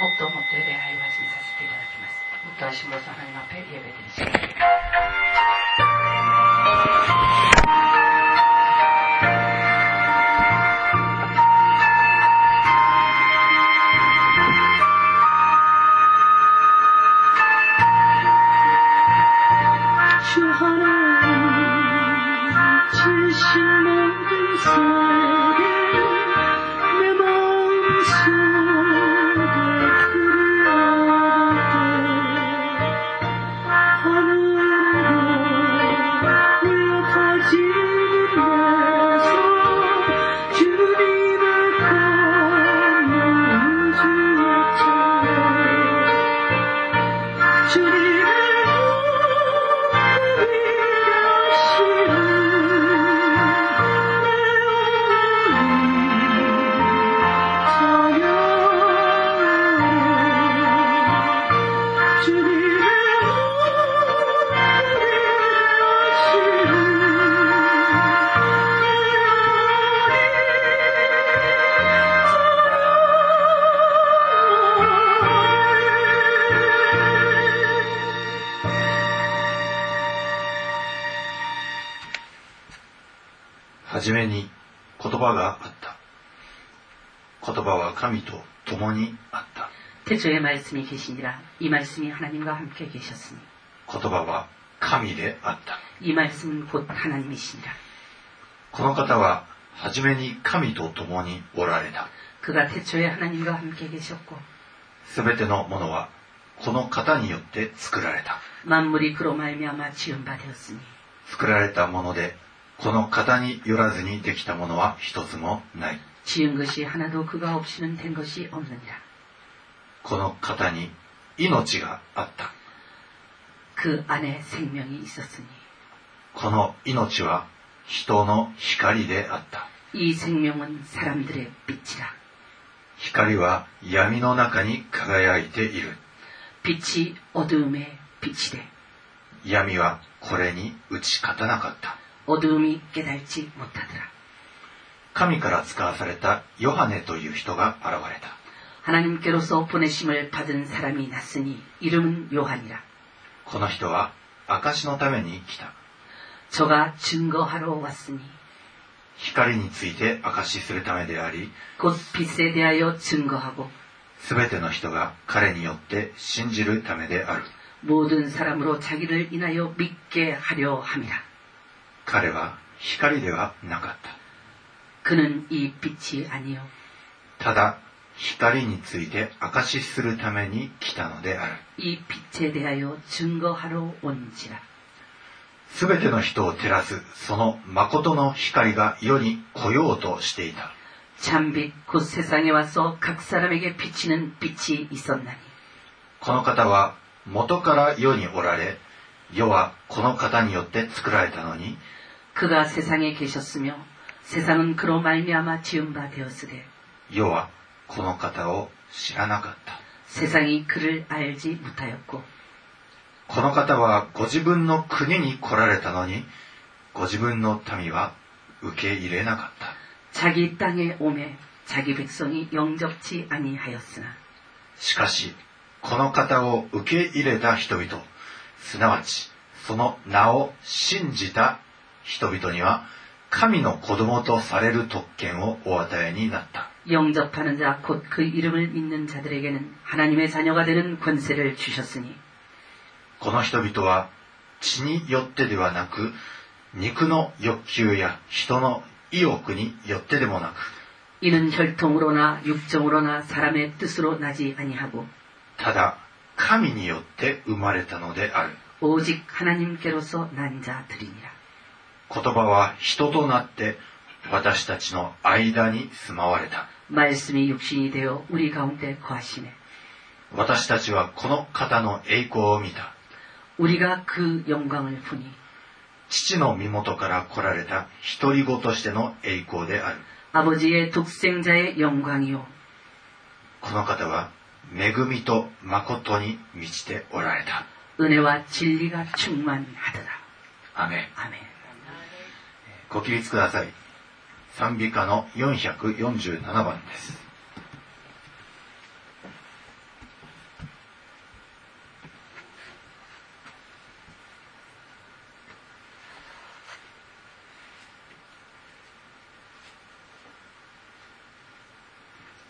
もっともっとエレをイマにさせていただきます。もっと下元にまぺりえべり。 말씀이계시니라이말씀이하나님과함께계셨으니言葉は神であった。이말씀은곧하나님이시니라この方ははじめに神と共におられた。그가태초에하나님과함께계셨고すべてのものはこの方によって作られた。만물이그로말미암아지은바되었으니作られたものでこの型によらずにできたものは一つもない。지은것이하나도그가없이는된것이없느니라 この方に命があった。この命は人の光であった。光は闇の中に輝いている。闇はこれに打ち勝たなかった。神から使わされたヨハネという人が現れた。 하나님께로서 보내심을 받은 사람이 났으니 이름은 요한이라. この人は証のために来た. 저가 증거하러 왔으니 光について証しするためであり곧 빛에 대하여 증거하고 すべての人が彼によって信じるためである. 모든 사람으로 자기를 인하여 믿게 하려 함이라. 彼は光ではなかった。그는이빛이아니요ただ 光について証しするために来たのである。이빛에대하여증거하러온지라すべての人を照らすその誠の光が世に来ようとしていた。참빛곧세상에와서각사람에게비치는빛이있었나니この方は元から世におられ、世はこの方によって作られたのに、 그가 세상에 계셨으며 세상은 그로 말미암아 지은 바 되었으되 여호와 この方を知らなかった. 세상이 그를 알지 못하였고 この方はご自分の国に来られたのにご自分の民は受け入れなかった. 자기 땅에 오매 자기 백성이 영접치 아니하였으나 しかしこの方を受け入れた人々すなわちその名を信じた人々には神の子供とされる特権をお与えになった。 영접하는자곧그이름을믿는자들에게는하나님의자녀가되는권세를주셨으니この人々は血によってではなく肉の欲求や人の意欲によってでもなく이는혈통으로나육정으로나사람의뜻으로나지아니하고ただ神によって生まれたのである。 오직하나님께로서난자들이니라言葉は人となって 私たちの間に住まわれた。私たちはこの方の栄光を見た。父の身元から来られた独り子としての栄光である。この方は恵みと誠に満ちておられた。ご起立ください。賛美歌の447番です。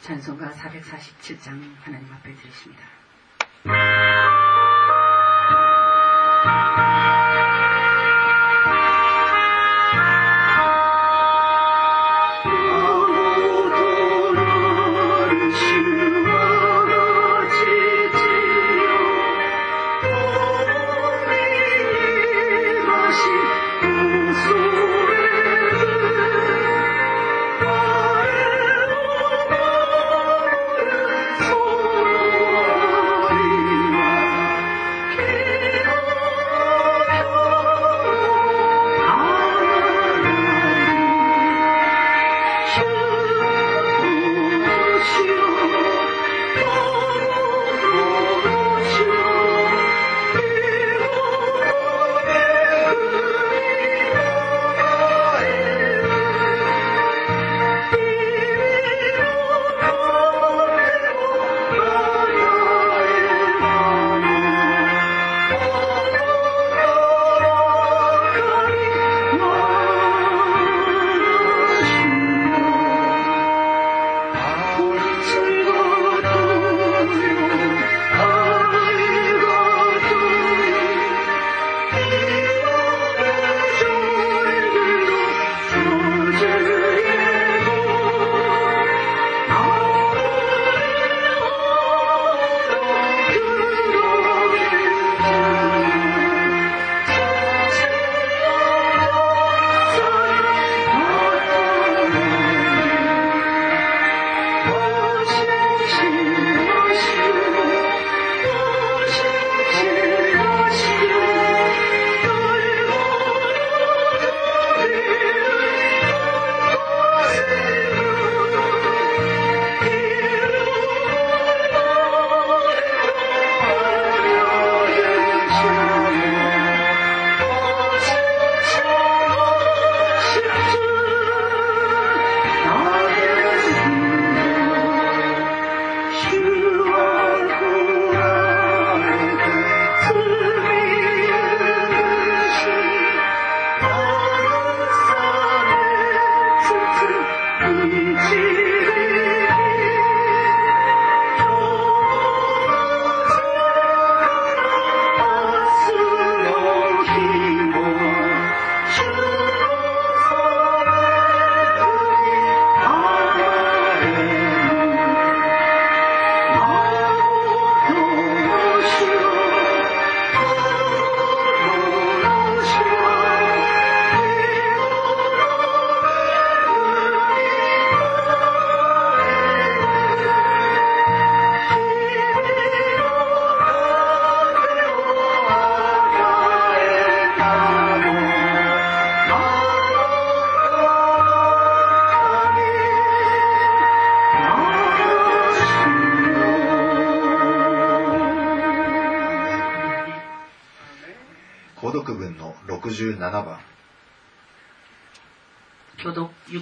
찬송가 447장 하나님 앞에 드리십니 다.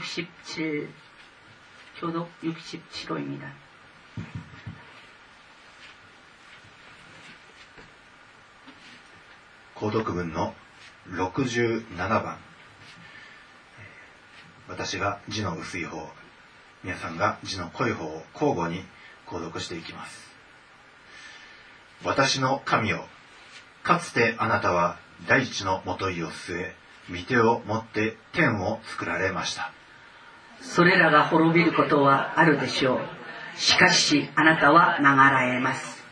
67, 교독 67호입니다. 고독文 67番私が字の薄い方皆さんが字の濃い方を交互に購読していきます私の神よかつてあなたは大地のもといを据え御手を持って天を作られました。 それらが滅びることはあるでしょう。しかしあなたは流らえます。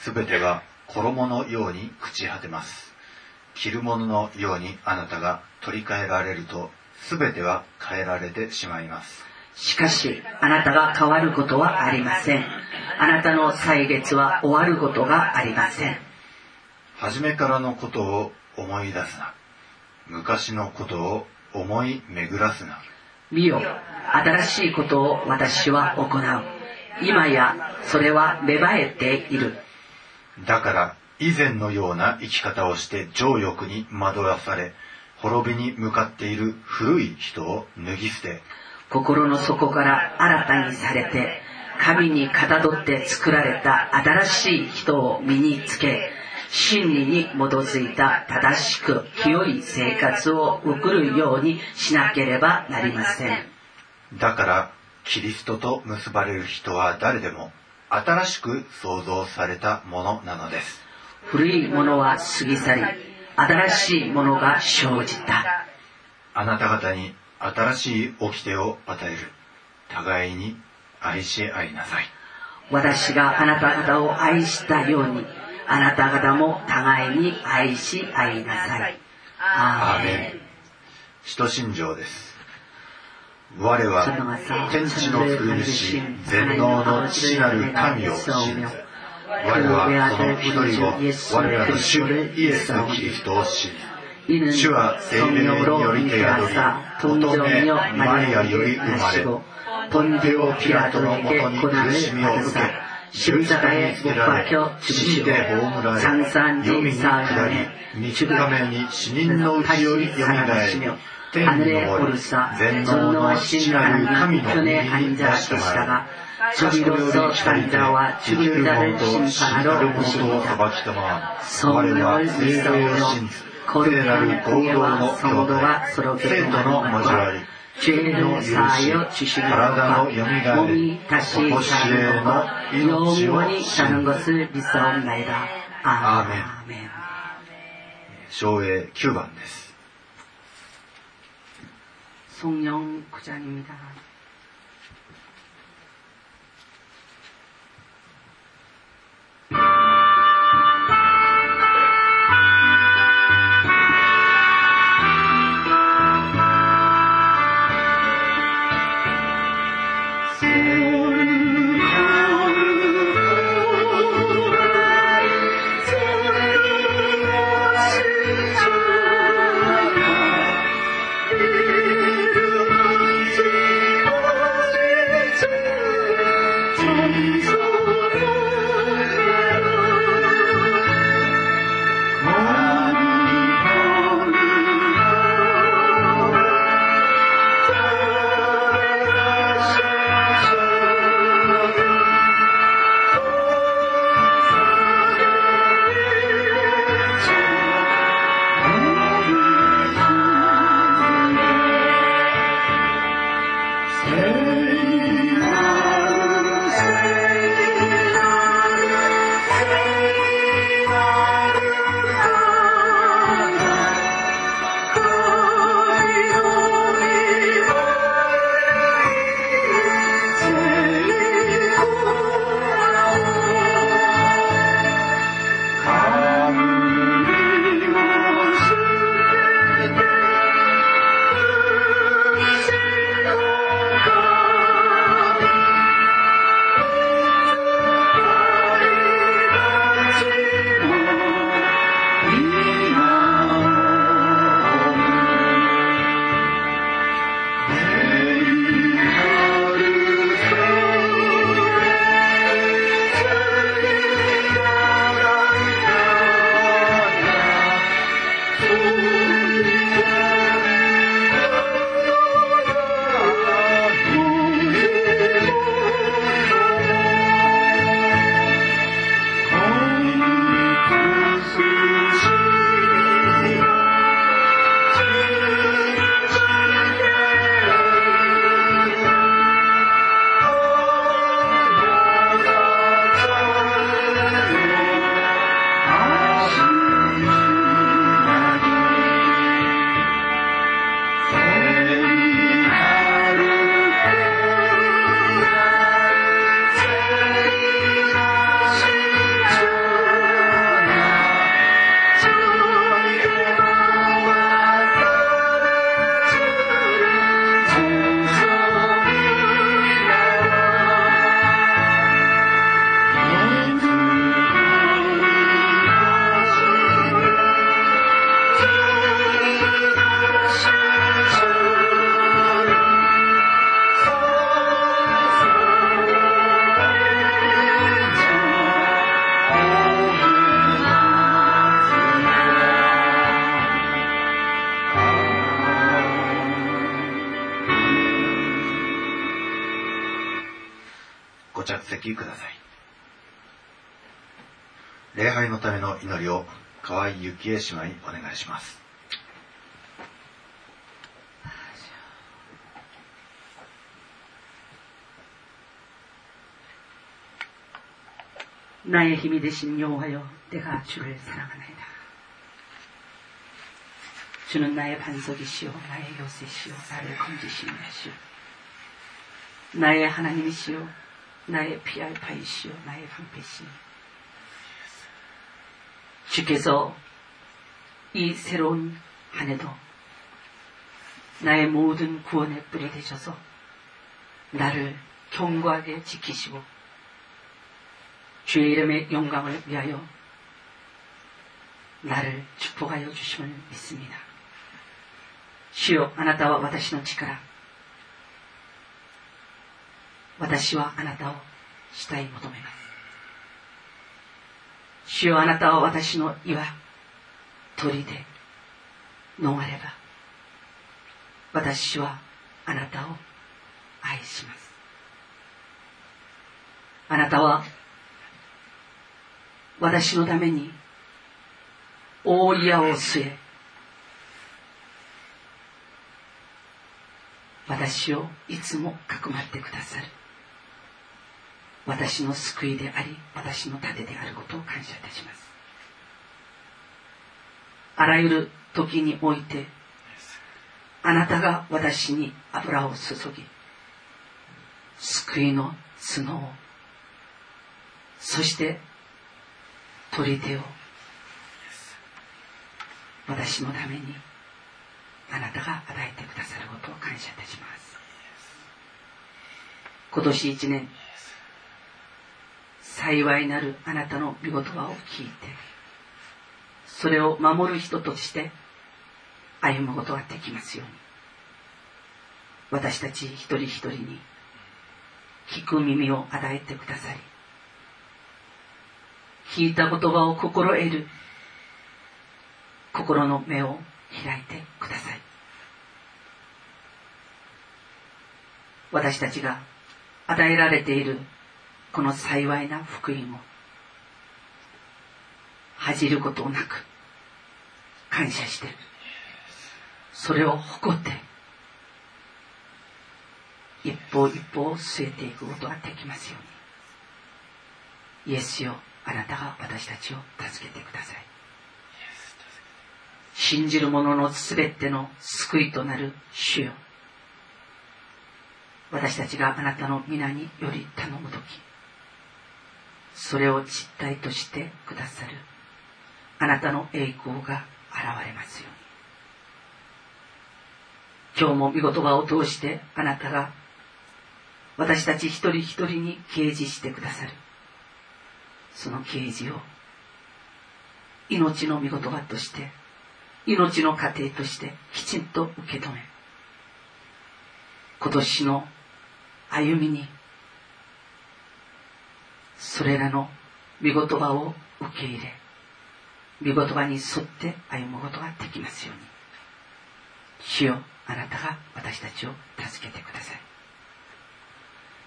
すべてが衣のように朽ち果てます。着るもののようにあなたが取り替えられると、すべては変えられてしまいます。しかし、あなたが変わることはありません。あなたの歳月は終わることがありません。初めからのことを思い出すな。昔のことを思い巡らすな。見よ、新しいことを私は行う。今やそれは芽生えている。だから以前のような生き方をして情欲に惑わされ、滅びに向かっている古い人を脱ぎ捨て、心の底から新たにされて、神にかたどって作られた新しい人を身につけ、真理に基づいた正しく清い生活を送るようにしなければなりません。だからキリストと結ばれる人は誰でも新しく創造されたものなのです。古いものは過ぎ去り新しいものが生じた。あなた方に新しい掟を与える。互いに愛し合いなさい。私があなた方を愛したようにあなた方も互いに愛し合いなさい。アーメン。使徒信条です。我は天地の作り主全能の父なる神を信ず我はその一人を我らの主イエスのキリストを信ず主は生命によりて宿り乙女マリアより生まれポンデオピラトのもとに苦しみを受け十字架へつけられ死で葬られ読みに下り三日目に死人のうちよりよみがえり天に昇り全能の父なる神の右に出してもらいそれより光で生きる者と死なる者と裁きたま我は聖霊を信ず聖なる合同の共同生徒の交わり죄로사하여 주시는体の 것과 よみがえ 몸이 り 다시 常しえ 사는 の 것과 命を 영원히 信 사는 ず 것을 믿사옵나이다. 아멘. 아멘. 昭栄9番です 송영 구장입니다. ギエ島にお願いします。나의 힘이 되신 여호와여 내가 주를 사랑하나이 다. 주는 나의 반석이시요 나의 요새시요 나를 건지시는 이시요 나의 하나님이시요 나의 피할 바이시요 나의 방패시니 주께서 이 새로운 한 해도 나의 모든 구원의 뿌리 되셔서 나를 견고하게 지키시고 주의 이름의 영광을 위하여 나를 축복하여 주심을 믿습니다. 시요 아나타와 와다시노 치카라 와다시와 아나타오 시타이 모토메마스 시요 아나타와 와다시노 이와 鳥で逃れば私はあなたを愛します。あなたは私のために大矢を据え私をいつもかくまってくださる。私の救いであり私の盾であることを感謝いたします。あらゆる時においてあなたが私に油を注ぎ救いの角をそして取り手を私のためにあなたが与えてくださることを感謝いたします。今年一年幸いなるあなたの御言葉を聞いてそれを守る人として歩むことができますように。私たち一人一人に聞く耳を与えてくださり聞いた言葉を心得る。心の目を開いてください。私たちが与えられているこの幸いな福音を恥じることなく感謝してそれを誇って一歩一歩を据えていくことができますように。イエスよあなたが私たちを助けてください。信じる者のすべての救いとなる主よ。私たちがあなたの皆により頼む時それを実体としてくださる。あなたの栄光が現れますように。今日も御言葉を通してあなたが私たち一人一人に掲示してくださる。その啓示を命の御言葉として命の過程としてきちんと受け止め今年の歩みにそれらの御言葉を受け入れ御言葉に沿って歩むことができますように。主よあなたが私たちを助けてください。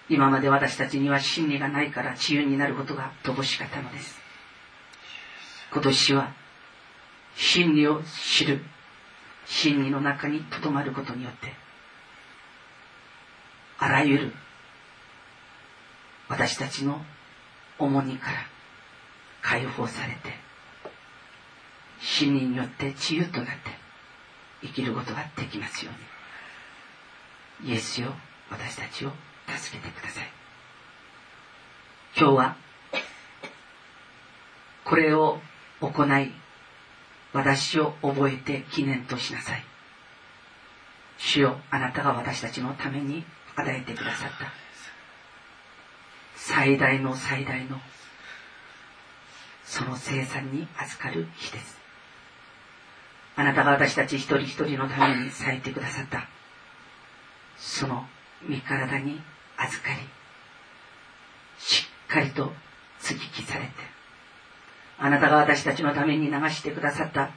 今まで私たちには真理がないから自由になることが乏しかったのです。今年は真理を知る真理の中にとどまることによってあらゆる私たちの重荷から解放されて真理によって自由となって生きることができますように。イエスよ私たちを助けてください。今日はこれを行い私を覚えて記念としなさい。主よあなたが私たちのために与えてくださった。最大の最大のその生産に預かる日です。あなたが私たち一人一人のために咲いてくださった。その身体に預かりしっかりと接ぎ木されてあなたが私たちのために流してくださった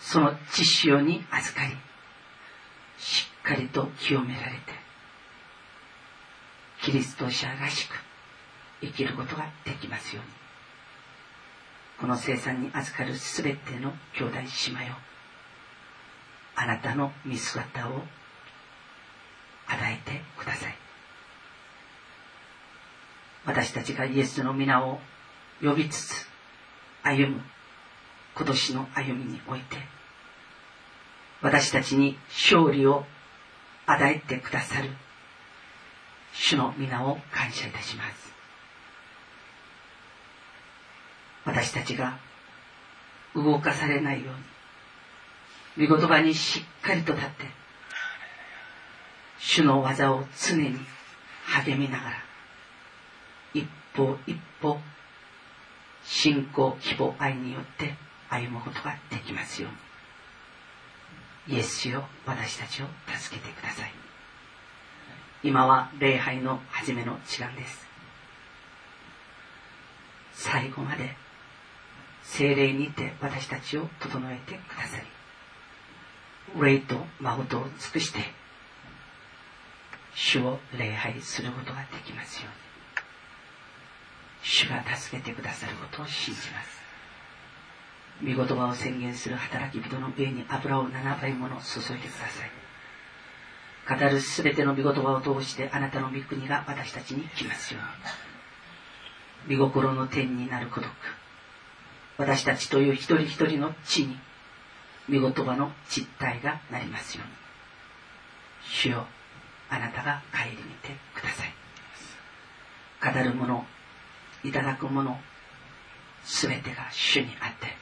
その血潮に預かりしっかりと清められてキリスト者らしく生きることができますように。この生産に預かるすべての兄弟姉妹をあなたの見姿を与えてください。私たちがイエスの皆を呼びつつ歩む今年の歩みにおいて私たちに勝利を与えてくださる主の皆を感謝いたします。私たちが動かされないように御言葉にしっかりと立って主の技を常に励みながら一歩一歩信仰希望愛によって歩むことができますようにイエスよ私たちを助けてください。今は礼拝の初めの時間です。最後まで精霊にて私たちを整えてくださり霊と誠を尽くして主を礼拝することができますように。主が助けてくださることを信じます。御言葉を宣言する働き人の上に油を7倍もの注いでください。語るすべての御言葉を通してあなたの御国が私たちに来ますように。御心の天になる孤独。私たちという一人一人の地に御言葉の実体がなりますように。主よあなたが顧みてください。語るものいただくものすべてが主にあって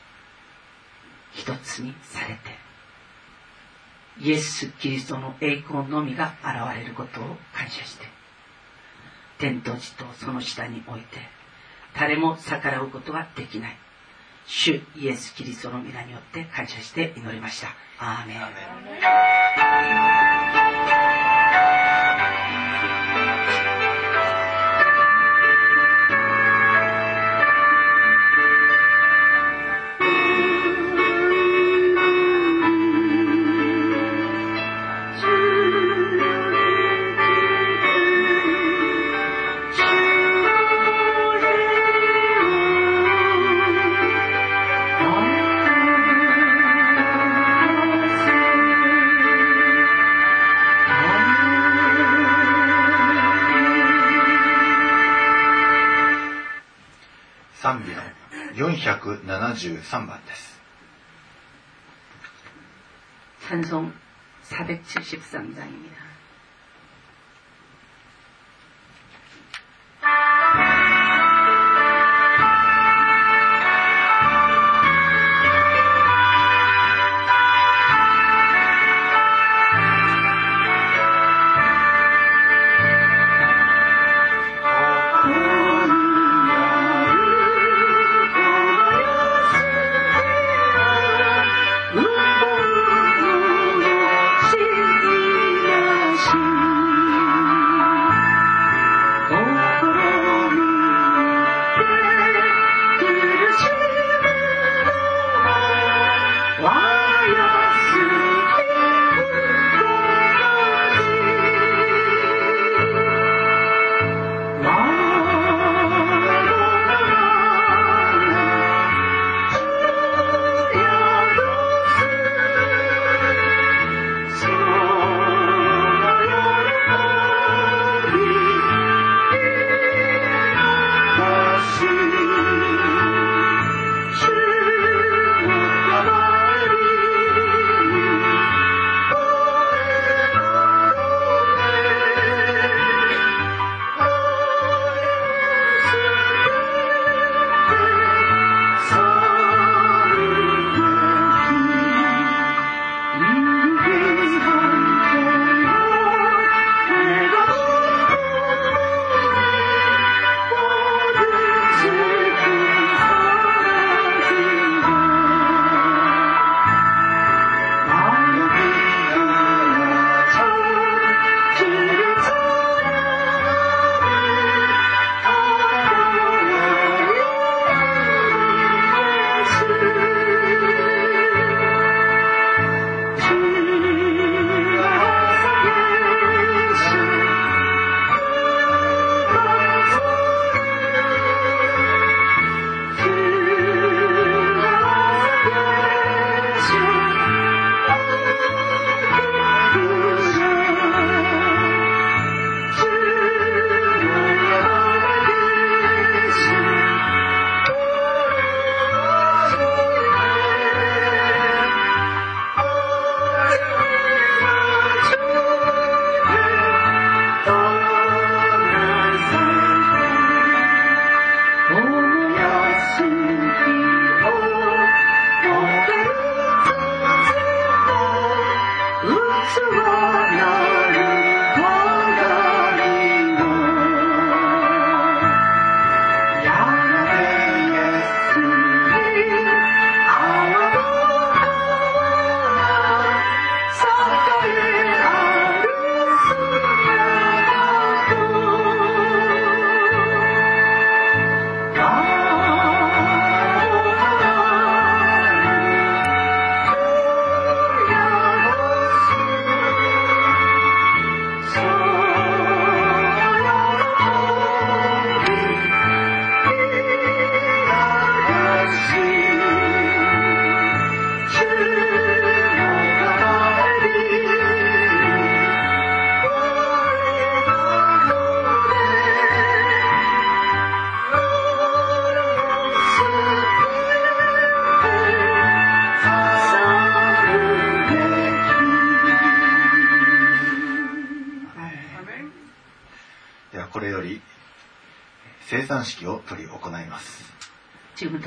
一つにされてイエス・キリストの栄光のみが現れることを感謝して天と地とその下において誰も逆らうことができない。主イエス・キリストの皆によって感謝して祈りました。アーメン。473番です。찬송473장입니다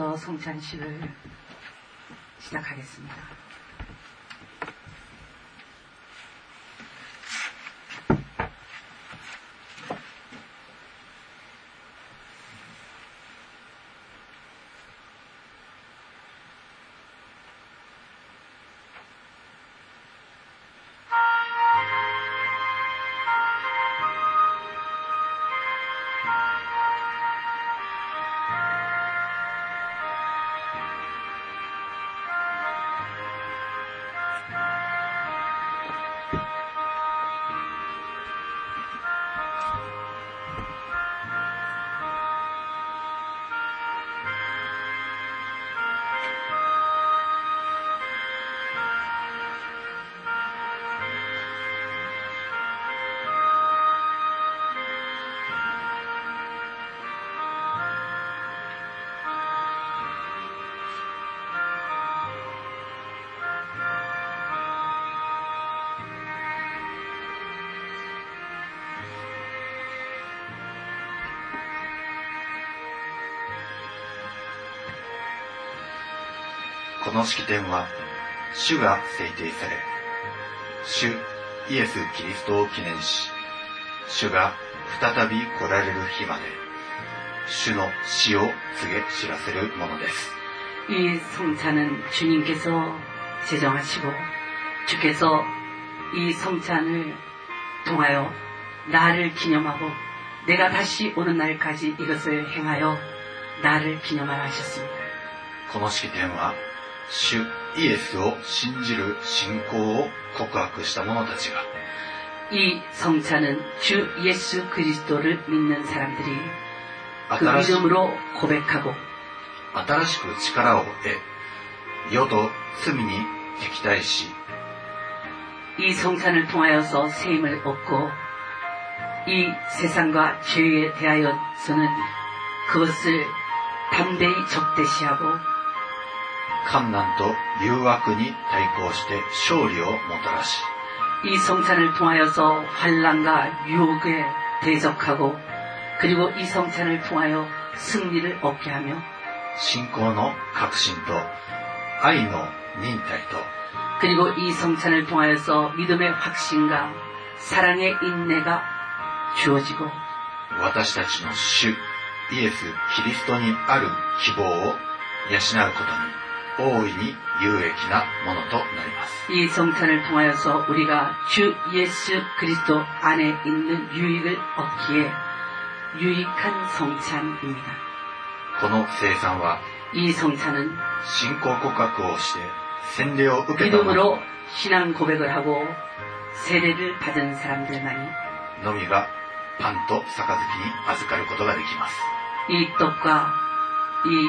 到嵩山去。この式典は、主が制定され、主イエス・キリストを記念し、主が再び来られる日まで、主の死を告げ知らせるものです。 이 성찬은 주님께서 제정하시고 주께서 이 성찬을 통하여 나를 기념하고 내가 다시 오는 날까지 이것을 행하여 나를 기념하라 하셨습니다. この式典は、 主イエスを信じる信仰を告白した者たちが、 이 성찬은 주 예수 그리스도를 믿는 사람들이 그 新し 믿음으로 고백하고 新しく力を得、世と罪に敵対し、 이 성찬을 통하여서 세임을 얻고 이 세상과 죄에 대하여서는 그것을 담대히 적대시하고 観難と誘惑に対抗して勝利をもたらし、 이 성찬을 통하여서 환란과 유혹에 대적하고 그리고 이 성찬을 통하여 승리를 얻게 하며 信仰の確信と愛の忍耐と 그리고 이 성찬을 통하여서 믿음의 확신과 사랑의 인내가 주어지고 私たちの主イエス・キリストにある希望を養うことに 大いに有益なものとなります。 이 성찬을 통하여서 우리가 주 예수 그리스도 안에 있는 유익을 얻기에 유익한 성찬입니다. この生産は 이 성찬은 信仰告白をして洗礼を受けた者 믿음으로 신앙 고백을 하고 세례를 받은 사람들만이 のみがパンと杯に預かることができます。 이 떡과 이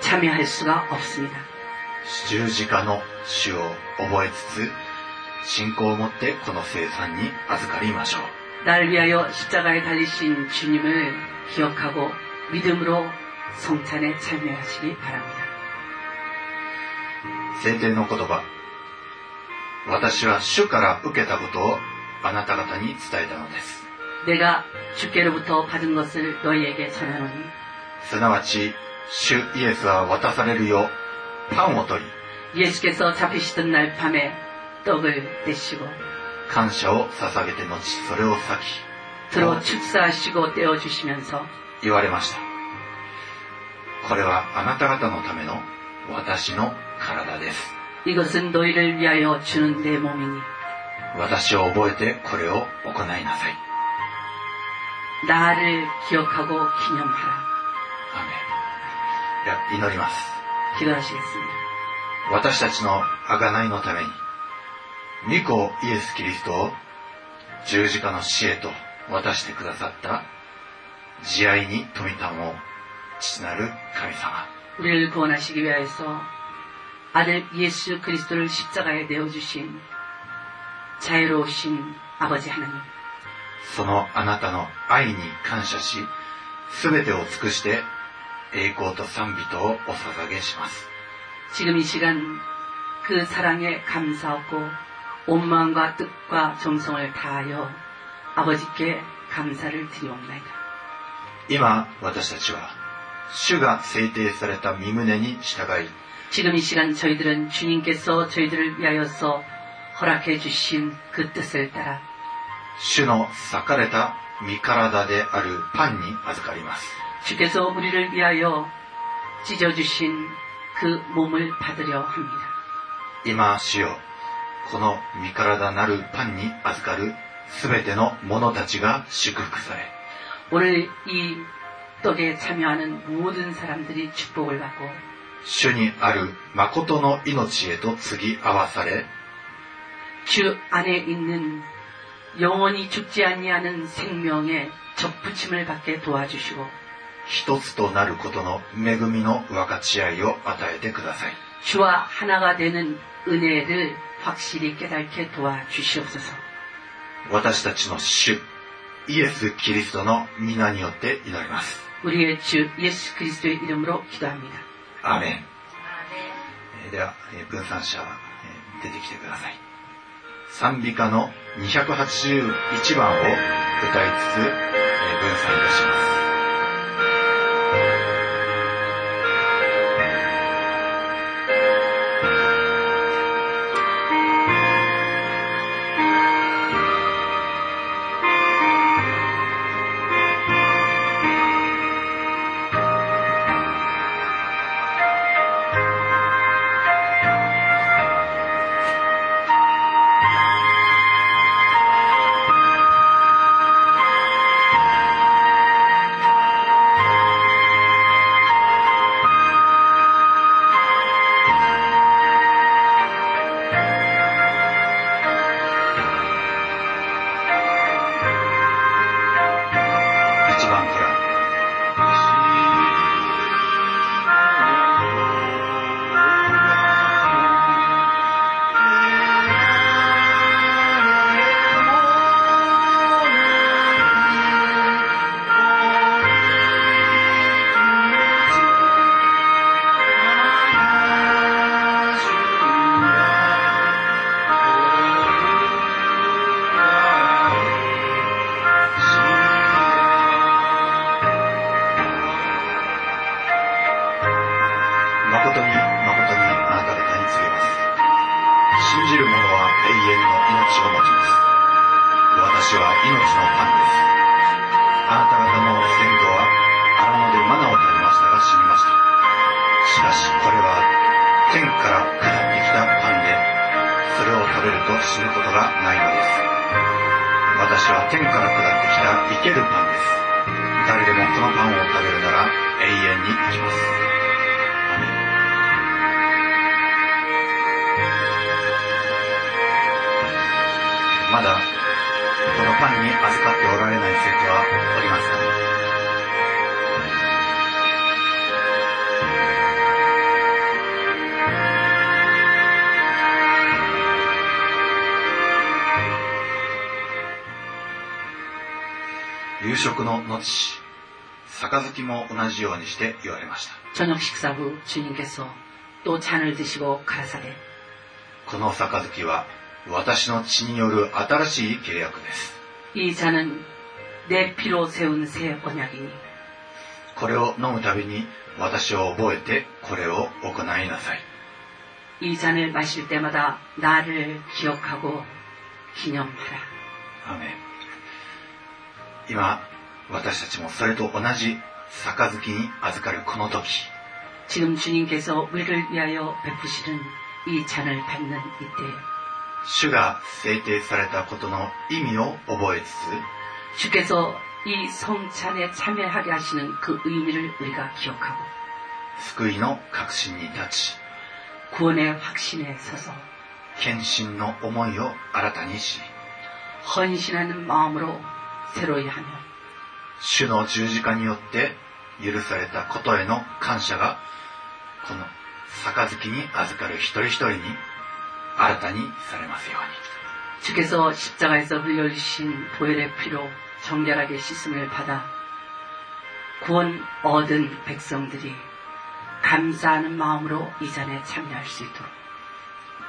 참여할 수가 없습니다. 十字架の主を覚えつつ信仰を持ってこの生産に預かりましょう。 날 위하여 십자가에 달리신 주님을 기억하고 믿음으로 성찬에 참여하시기 바랍니다. 聖典の言葉私は主から受けたことをあなた方に伝えたのです 내가 주께로부터 받은 것을 너희에게 전하노니 すなわち 主イエスは渡されるようパンを取り 예수께서 잡히시던 날 밤에 떡을 떼시고 感謝を捧げて後それを裂 들어 축사하시고 떼어주시면서 き言われましたこれはあなた方のための私の体です 이것은 너희를 위하여 주는 내 몸이니 私を覚えてこれを行いなさい 나를 기억하고 기념하라. アーメンいや 祈ります 기도하시겠습니다. 私たちの贖いのために、御子イエス・キリストを十字架の死へと渡してくださった慈愛に富たも 父なる神様 우리를 구원하시기 위하여서 아들 예수 그리스도를 십자가에 내어주신 자유로우신 아버지 하나님 そのあなたの愛に感謝し全てを尽くして 栄光と賛美とをお捧げします 지금 이 시간 그 사랑에 감사하고 온 마음과 뜻과 정성을 다하여 아버지께 감사를 드리옵나이다. 今私たちは主が制定された身旨に従い 지금 이 시간 저희들은 주님께서 저희들을 위하여서 허락해 주신 그 뜻을 따라 主の裂かれた身体であるパンに預かります 주께서 우리를 위하여 찢어주신 그 몸을 받으려 합니다. 今主よこの身体なるパンに預かる全ての者たちが祝福され 오늘 이 떡에 참여하는 모든 사람들이 축복을 받고 主にある誠の命へと継ぎ合わされ 주 안에 있는 영원히 죽지 아니하는 생명의 접붙임을 받게 도와주시고 一つとなることの恵みの分かち合いを与えてください。主は花が되는은혜를확실히깨닫게도와주시옵소서私たちの主、イエス・キリストの皆によって祈ります。우리의주예수그리스도의이름으로기도합니다アメン。では、分散者、出てきてください。賛美歌の281番を歌いつつ、分散いたします。の後杯も同じようにして言われました 저녁 식사 후 주님께서 또 잔을 드시고 가라사대 この杯は私の血による新しい契約です 이 잔은 내 피로 세운 새 언약이니 これを飲むたびに私を覚えてこれを行いなさい 이 잔을 마실 때마다 나를 기억하고 기념하라. アーメン今 私たちもそれと同じ杯に預かるこの時 지금 주님께서 우리를 위하여 베푸시는 이 잔을 받는 이때 主が制定されたことの意味を覚えつ 주께서 이 성찬에 참여하게 하시는 그 의미를 우리가 기억하고 つ救いの確信に立ち 구원의 확신에 서서 献身の思いを新たにし 헌신하는 마음으로 새로이 하며 主の十字架によって 許されたことへの感謝が、この杯に預かる一人一人に新たにされますように。 주께서 십자가에서 흘려주신 보혈의 피로 정결하게 씻음을 받아 구원 얻은 백성들이 감사하는 마음으로 이 잔에 참여할 수 있도록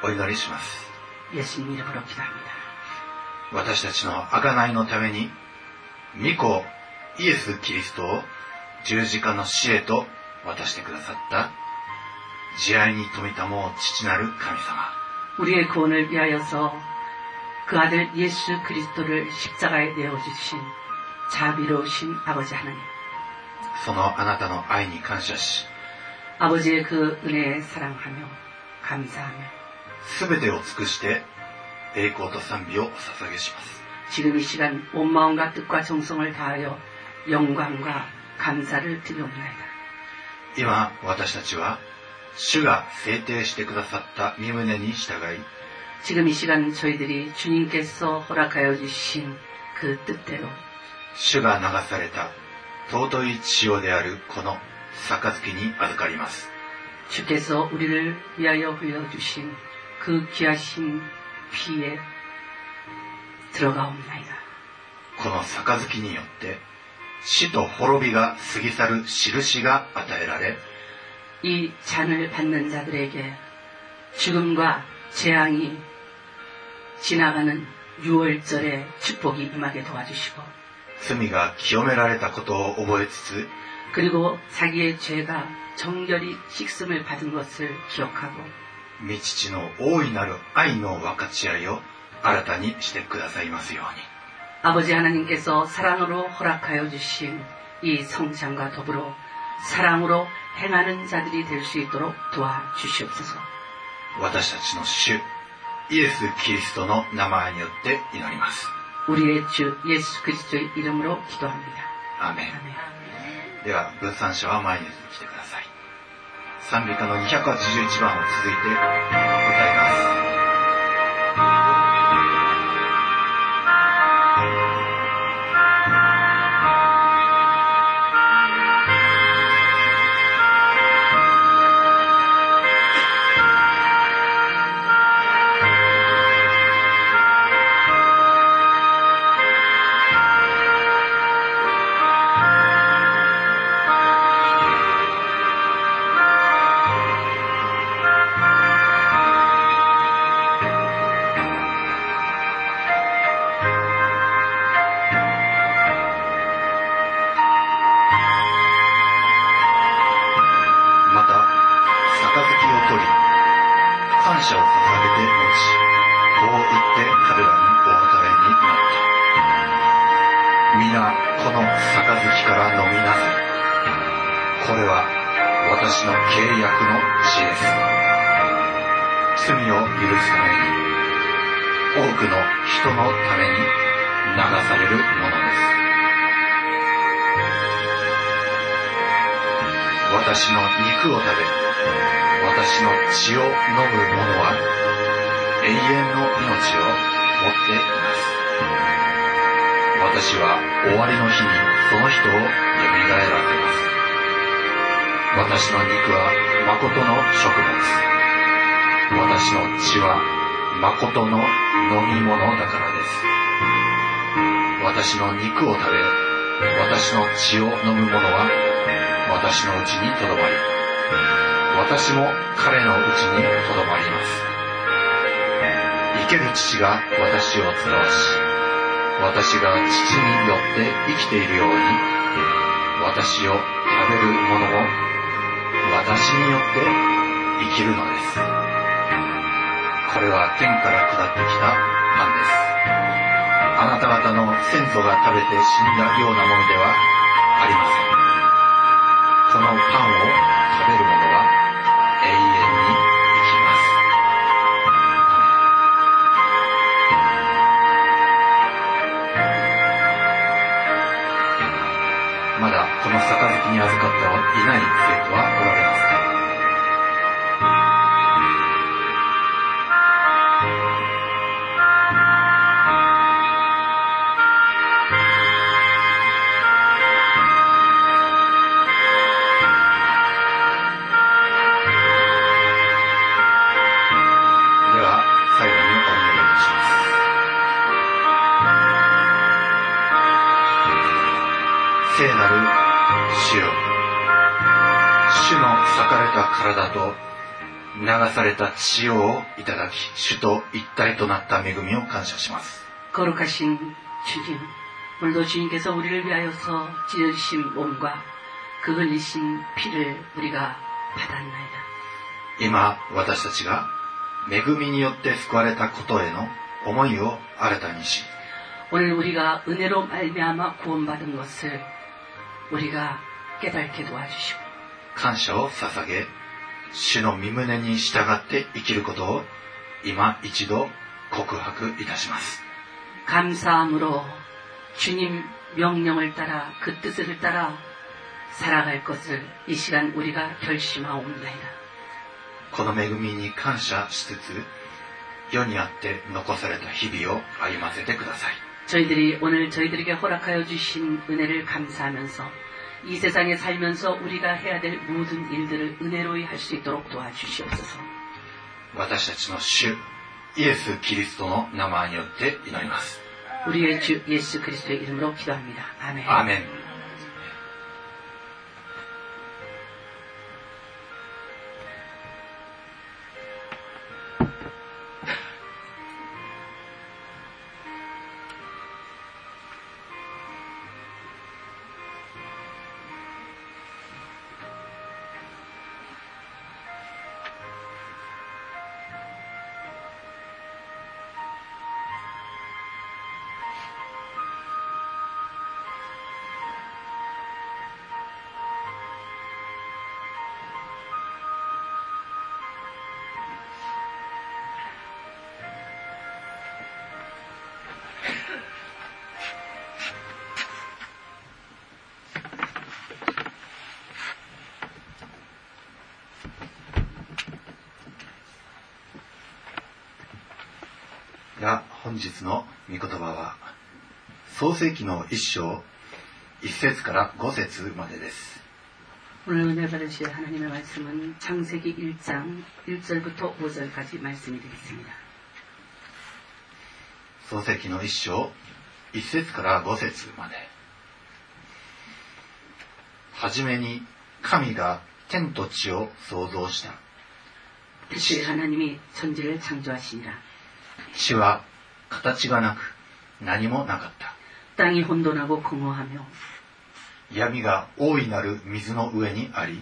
お祈りします。 예수님 이름으로 기도합니다. 私たちの贖いのために、御子 イエス・キリストを十字架の死へと渡してくださった、慈愛に富みたもう父なる神様。 우리의 구원을 위하여서 그 아들 예수 그리스도를 십자가에 내어주신 자비로우신 아버지 하나님. そのあなたの愛に感謝し、 아버지의 그 은혜에 사랑하며 감사하며 すべてを尽くして栄光と賛美をお捧げします。 지금 이 시간 온 마음과 뜻과 정성을 다하여 영광과 감사를 드리옵나이다. 今、私たちは、主が制定してくださった身旨に従い、 지금 이 시간 저희들이 주님께서 허락하여 주신 그 뜻대로 主が流された尊い血潮であるこの杯に預かります。 주께서 우리를 위하여 흘려주신 그 귀하신 피에 들어가옵나이다. この杯によって、 死と滅びが過ぎ去る印が与えられ、 이 잔을 받는 자들에게 죽음과 재앙이 지나가는 6월절의 축복이 임하게 도와주시고 罪が清められたことを覚えつつ、 그리고 자기의 죄가 정결히 식음을 받은 것을 기억하고 御父の大いなる愛の分かち合いを新たにしてくださいますように。 아버지 하나님께서 사랑으로 허락하여 주신 이 성찬과 더불어 사랑으로 행하는 자들이 될 수 있도록 도와주시옵소서. 私たちの主、イエス・キリストの名前によって祈ります。 우리의 주 예수 그리스도의 이름으로 기도합니다. アーメン。 아멘. では、分散者は前に来てください。賛美歌の281番を続いて歌います。 私の肉を食べ、私の血を飲む者は、私のうちにとどまり、私も彼のうちにとどまります。生ける父が私を使わし、私が父によって生きているように、私を食べる者も私によって生きるのです。これは天から下ってきたパンです。あなた方の先祖が食べて死んだようなものではありません。そのパンを食べる者された血をいただき主と一体となった恵みを感謝します 거룩하신 주님, 오늘도 주님께서 우리를 위하여서 찢어지신 몸과 그 흘리신 피를 우리가 받았나이다. 今私たちが恵みによって救われたことへの思いを新たにし 오늘 우리가 은혜로 말미암아 구원받은 것을 우리가 깨닫게 도와주시고 感謝を捧げ 主の身旨に従って生きることを今一度告白いたします 감사함으로 주님 명령을 따라 그 뜻을 따라 살아갈 것을 이 시간 우리가 결심하옵나이다. この恵みに感謝しつつ世にあって残された日々を歩ませてください 저희들이 오늘 저희들에게 허락하여 주신 은혜를 감사하면서 이 세상에 살면서 우리가 해야 될 모든 일들을 은혜로이 할 수 있도록 도와주시옵소서. 私たちの主イエス・キリストの名前によって祈ります 우리의 주 예수 그리스도의 이름으로 기도합니다. 아멘. アー 本日の御言葉は創世記の一章一節から五節までです 오늘 은혜 받으실 하나님의 말씀은 창세기 1장 1절부터 5절까지 말씀이 되겠습니다. 創世記の一章一節から五節まではじめに神が天と地を創造した 대체 하나님이 천지를 창조하시니라. 地は 形がなく何もなかった 땅이 혼돈하고 공허하며 闇が大いなる水の上にあり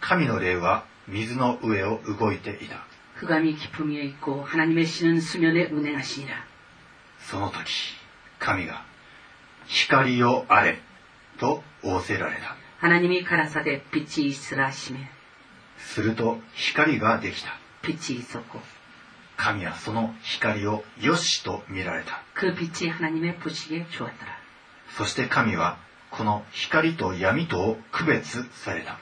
神の霊は水の上を動いていた 흑암이 깊음 위에 있고 하나님의 신은 수면에 운행하시니라. その時神が光をあれと仰せられた 하나님이 가라사대 빛이 있으라 하시매 すると光ができた 빛이 있었고 神はその光をよしと見られた。そして神はこの光と闇とを区別された。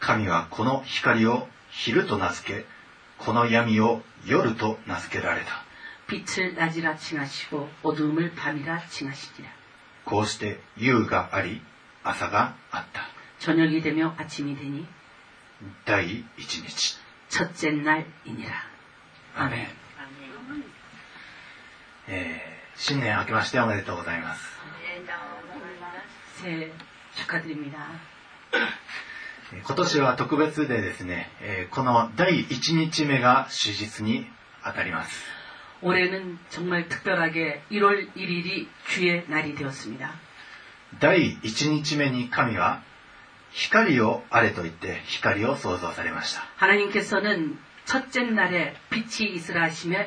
神はこの光を昼と名付け、この闇を夜と名付けられた。こうして夕があり、朝があった。第1日。 첫째 날이니 라. 아 멘. 예, 신년明けましておめでとうございます。새해 축하드립니 다. 今年は特別でですね、えー、この第1日目が手術に当たります。올해는정말특별하게1월1일이주의날이되었습니다第1日目に神は光をあれと言って光を創造されました 하나님께서는 첫째 날에 빛이 있으라 하시며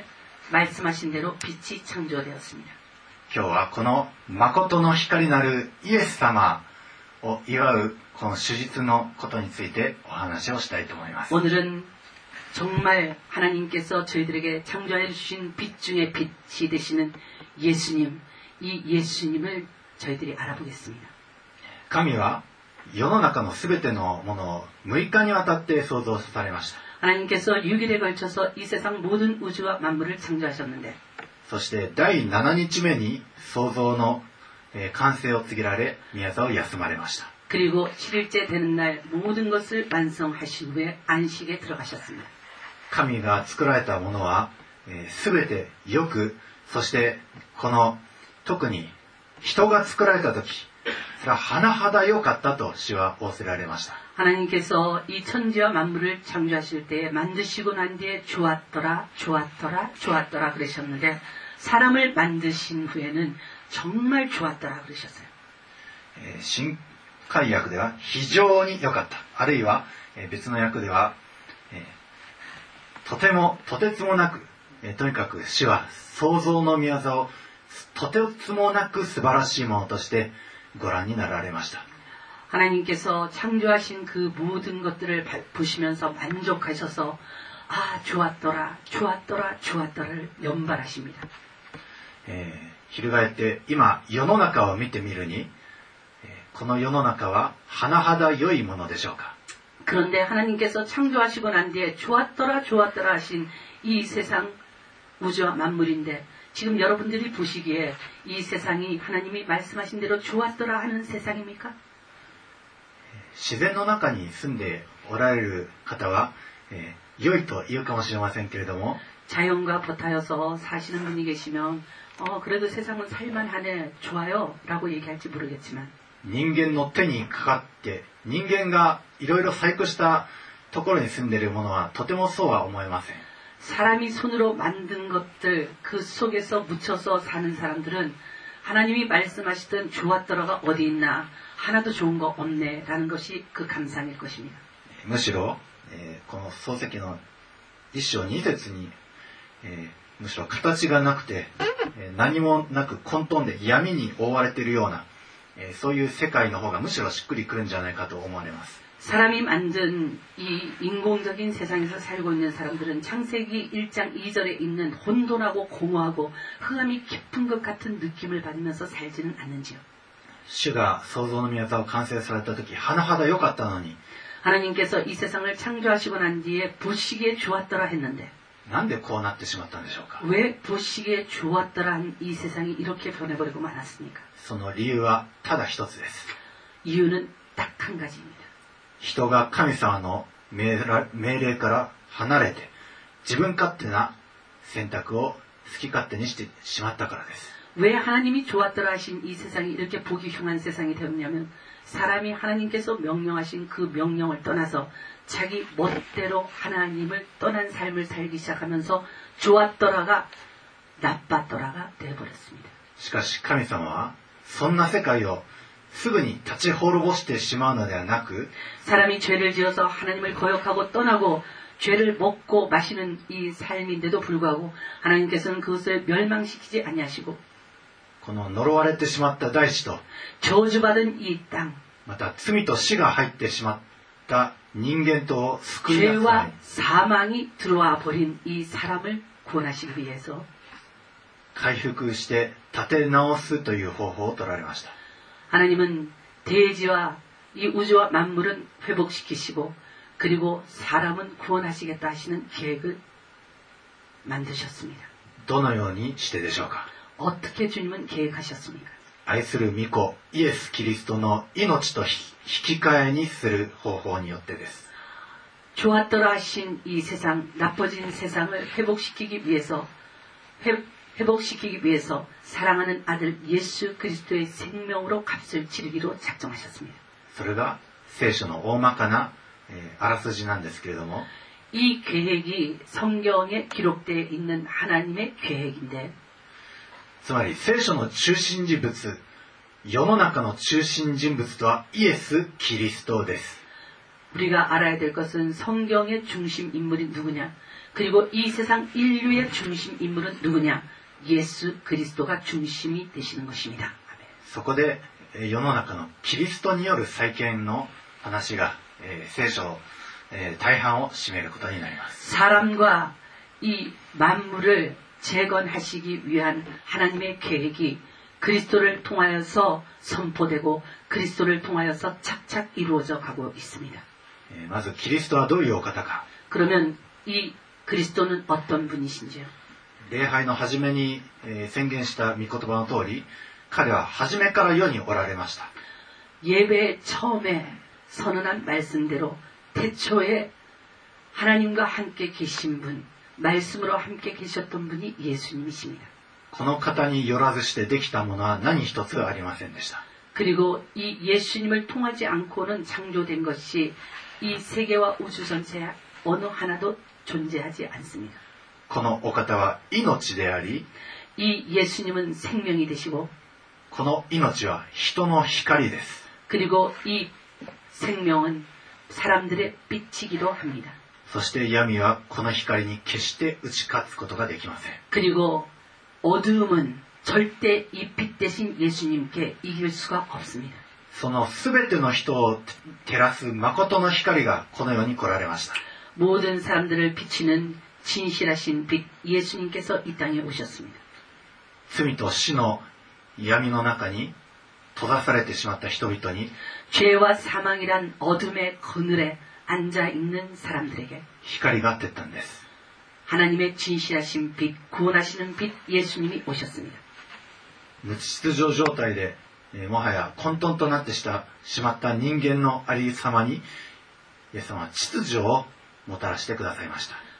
말씀하신 대로 빛이 창조되었습니다. 今日はこの誠の光なるイエス様を祝うこの手術のことについてお話をしたいと思います 오늘은 정말 하나님께서 저희들에게 창조해 주신 빛 중에 빛이 되시는 예수님, 이 예수님을 저희들이 알아보겠습니다. 神は 世の中の全てのものを6日にわたって創造されました 하나님께서 6일에 걸쳐서 이 세상 모든 우주와 만물을 창조하셨는데 そして第7日目に創造のえー完成を告げられ宮沢を休まれました 그리고 7일째 되는 날 모든 것을 완성하신 후에 안식에 들어가셨습니다. 神が作られたものは、えー全てよくそしてこの特に人が作られた時 それは甚だ良かったと主は仰せられました。 하나님께서 이 천지와 만물을 창조하실 때에 만드시고 난 뒤에 좋았더라, 좋았더라, 좋았더라 그러셨는데 사람을 만드신 후에는 정말 좋았더라 그러셨어요. 新海訳では非常に良かった。あるいは別の訳では、とても、とてつもなく、とにかく主は創造の宮座をとてつもなく素晴らしいものとして ご覧になられました。 하나님께서 창조하신 그 모든 것들을 보시면서 만족하셔서 아 좋았더라 좋았더라 좋았더라를 연발하십니다. 翻って今世の中を見てみるにこの世の中は甚だ良いものでしょうか 그런데 하나님께서 창조하시고 난 뒤에 좋았더라 좋았더라 하신 이 세상 우주와 만물인데 지금 여러분들이 보시기에 이 세상이 하나님이 말씀하신 대로 좋았더라 하는 세상입니까? 自然の中に住んでおられる方は、えー、良いと言うかもしれませんけれども、자연과버타여서사시는분이계시면어그래도세상은살만하네좋아요라고얘기할지모르겠지만人間の手にかかって人間がいろいろ細工したところに住んでいるものはとてもそうは思えません。 사람이 손으로 만든 것들 그 속에서 묻혀서 사는 사람들은 하나님이 말씀하시던 좋았더라가 어디 있나 하나도 좋은 거 없네라는 것이 그 감상일 것입니다. むしろ、えー、この漱石の一章二節に、えー、むしろ形がなくて、えー、何もなく混沌で闇に覆われているような、えー、そういう世界の方がむしろしっくりくるんじゃないかと思われます。 사람이 만든 이 인공적인 세상에서 살고 있는 사람들은 창세기 1장 2절에 있는 혼돈하고 공허하고 흑암이 깊은 것 같은 느낌을 받으면서 살지는 않는지요. 主が創造の宮座を完成された時甚だ良かったのに 하나님께서 이 세상을 창조하시고 난 뒤에 보시기에 좋았더라 했는데 なんでこうなってしまったんでしょうか왜 보시기에 좋았더란 이 세상이 이렇게 변해버리고 말았습니까? その理由はただ一つです 이유는 딱 한 가지입니다. 人が神様の命令から離れて自分勝手な選択を好き勝手にしてしまったからです。왜 하나님이 좋았더라 하신 이 세상이 이렇게 보기 흉한 세상이 되었냐면 사람이 하나님께서 명령하신 그 명령을 떠나서 자기 멋대로 하나님을 떠난 삶을 살기 시작하면서 좋았더라가 나빴더라가 되어버렸습니다. しかし神様はそんな世界を すぐに立ち滅ぼしてしまうのではなく 사람이 죄를 지어서 하나님을 거역하고 떠나고 죄를 먹고 마시는 이 삶인데도 불구하고 하나님께서는 그것을 멸망시키지 아니하시고 この呪われてしまった大地と 저주받은 이 땅, また罪と死が入ってしまった人間とを救い出す 죄와 사망이 들어와 버린 이 사람을 구원하시기 위해서 回復して立て直すという方法を取られました。 하나님은 대지와 이 우주와 만물은 회복시키시고 그리고 사람은 구원하시겠다 하시는 계획을 만드셨습니다. どのようにしてでしょうか 어떻게 주님은 계획하셨습니까? 愛する御子イエス・キリストの命と引き換えにする方法によってです。 좋았더라 하신 이 세상, 나빠진 세상을 회복시키기 위해서 회, 회복시키기 위해서 사랑하는 아들 예수 그리스도의 생명으로 값을 치르기로 작정하셨습니다. それが聖書の大まかなあらすじなんですけれども이 계획이 성경에 기록되어 있는 하나님의 계획인데 つまり聖書の中心人物世の中の中心人物とはイエス・キリストです 우리가 알아야 될 것은 성경의 중심 인물이 누구냐? 그리고 이 세상 인류의 중심 인물은 누구냐? 예수 그리스도가 중심이 되시는 것입니다. そこで世の中のキリストによる再建の話が聖書大半を占めることになります。 사람과 이 만물을 재건하시기 위한 하나님의 계획이 그리스도를 통하여서 선포되고 그리스도를 통하여서 착착 이루어져 가고 있습니다. まずキリストはどういうお方か 그러면 이 그리스도는 어떤 분이신지요? 礼拝の初めに宣言した御言葉の通り彼は初めから世におられました 예배 처음에 선언한 말씀대로 태초에 하나님과 함께 계신 분, 말씀으로 함께 계셨던 분이 예수님이십니다. この方によらずしてできたものは何一つがありませんでした。 그리고 이 예수님을 통하지 않고는 창조된 것이 이 세계와 우주 전체 어느 하나도 존재하지 않습니다. このお方は命であり、 이 예수님은 생명이 되시고 この命は人の光です。 그리고 이 생명은 사람들의 빛이기도 합니다. そして闇はこの光に決して打ち勝つことができません。 그리고 어두움은 절대 이 빛 대신 예수님께 이길 수가 없습니다. その全ての人を照らす誠の光がこの世に来られました。 모든 사람들을 비치는 진실하신 빛 예수님께서 이 땅에 오셨습니다. 罪と死の闇の中に閉ざされてしまった人々に 죄와 사망이란 어둠의 그늘에 앉아 있는 사람들에게 光が当てたんです。 하나님의 진실하신 빛, 구원하시는 빛 예수님이 오셨습니다. 無秩序状態で、えーもはや混沌となってしたしまった人間のありさまに、イエス様は秩序をもたらしてくださいました。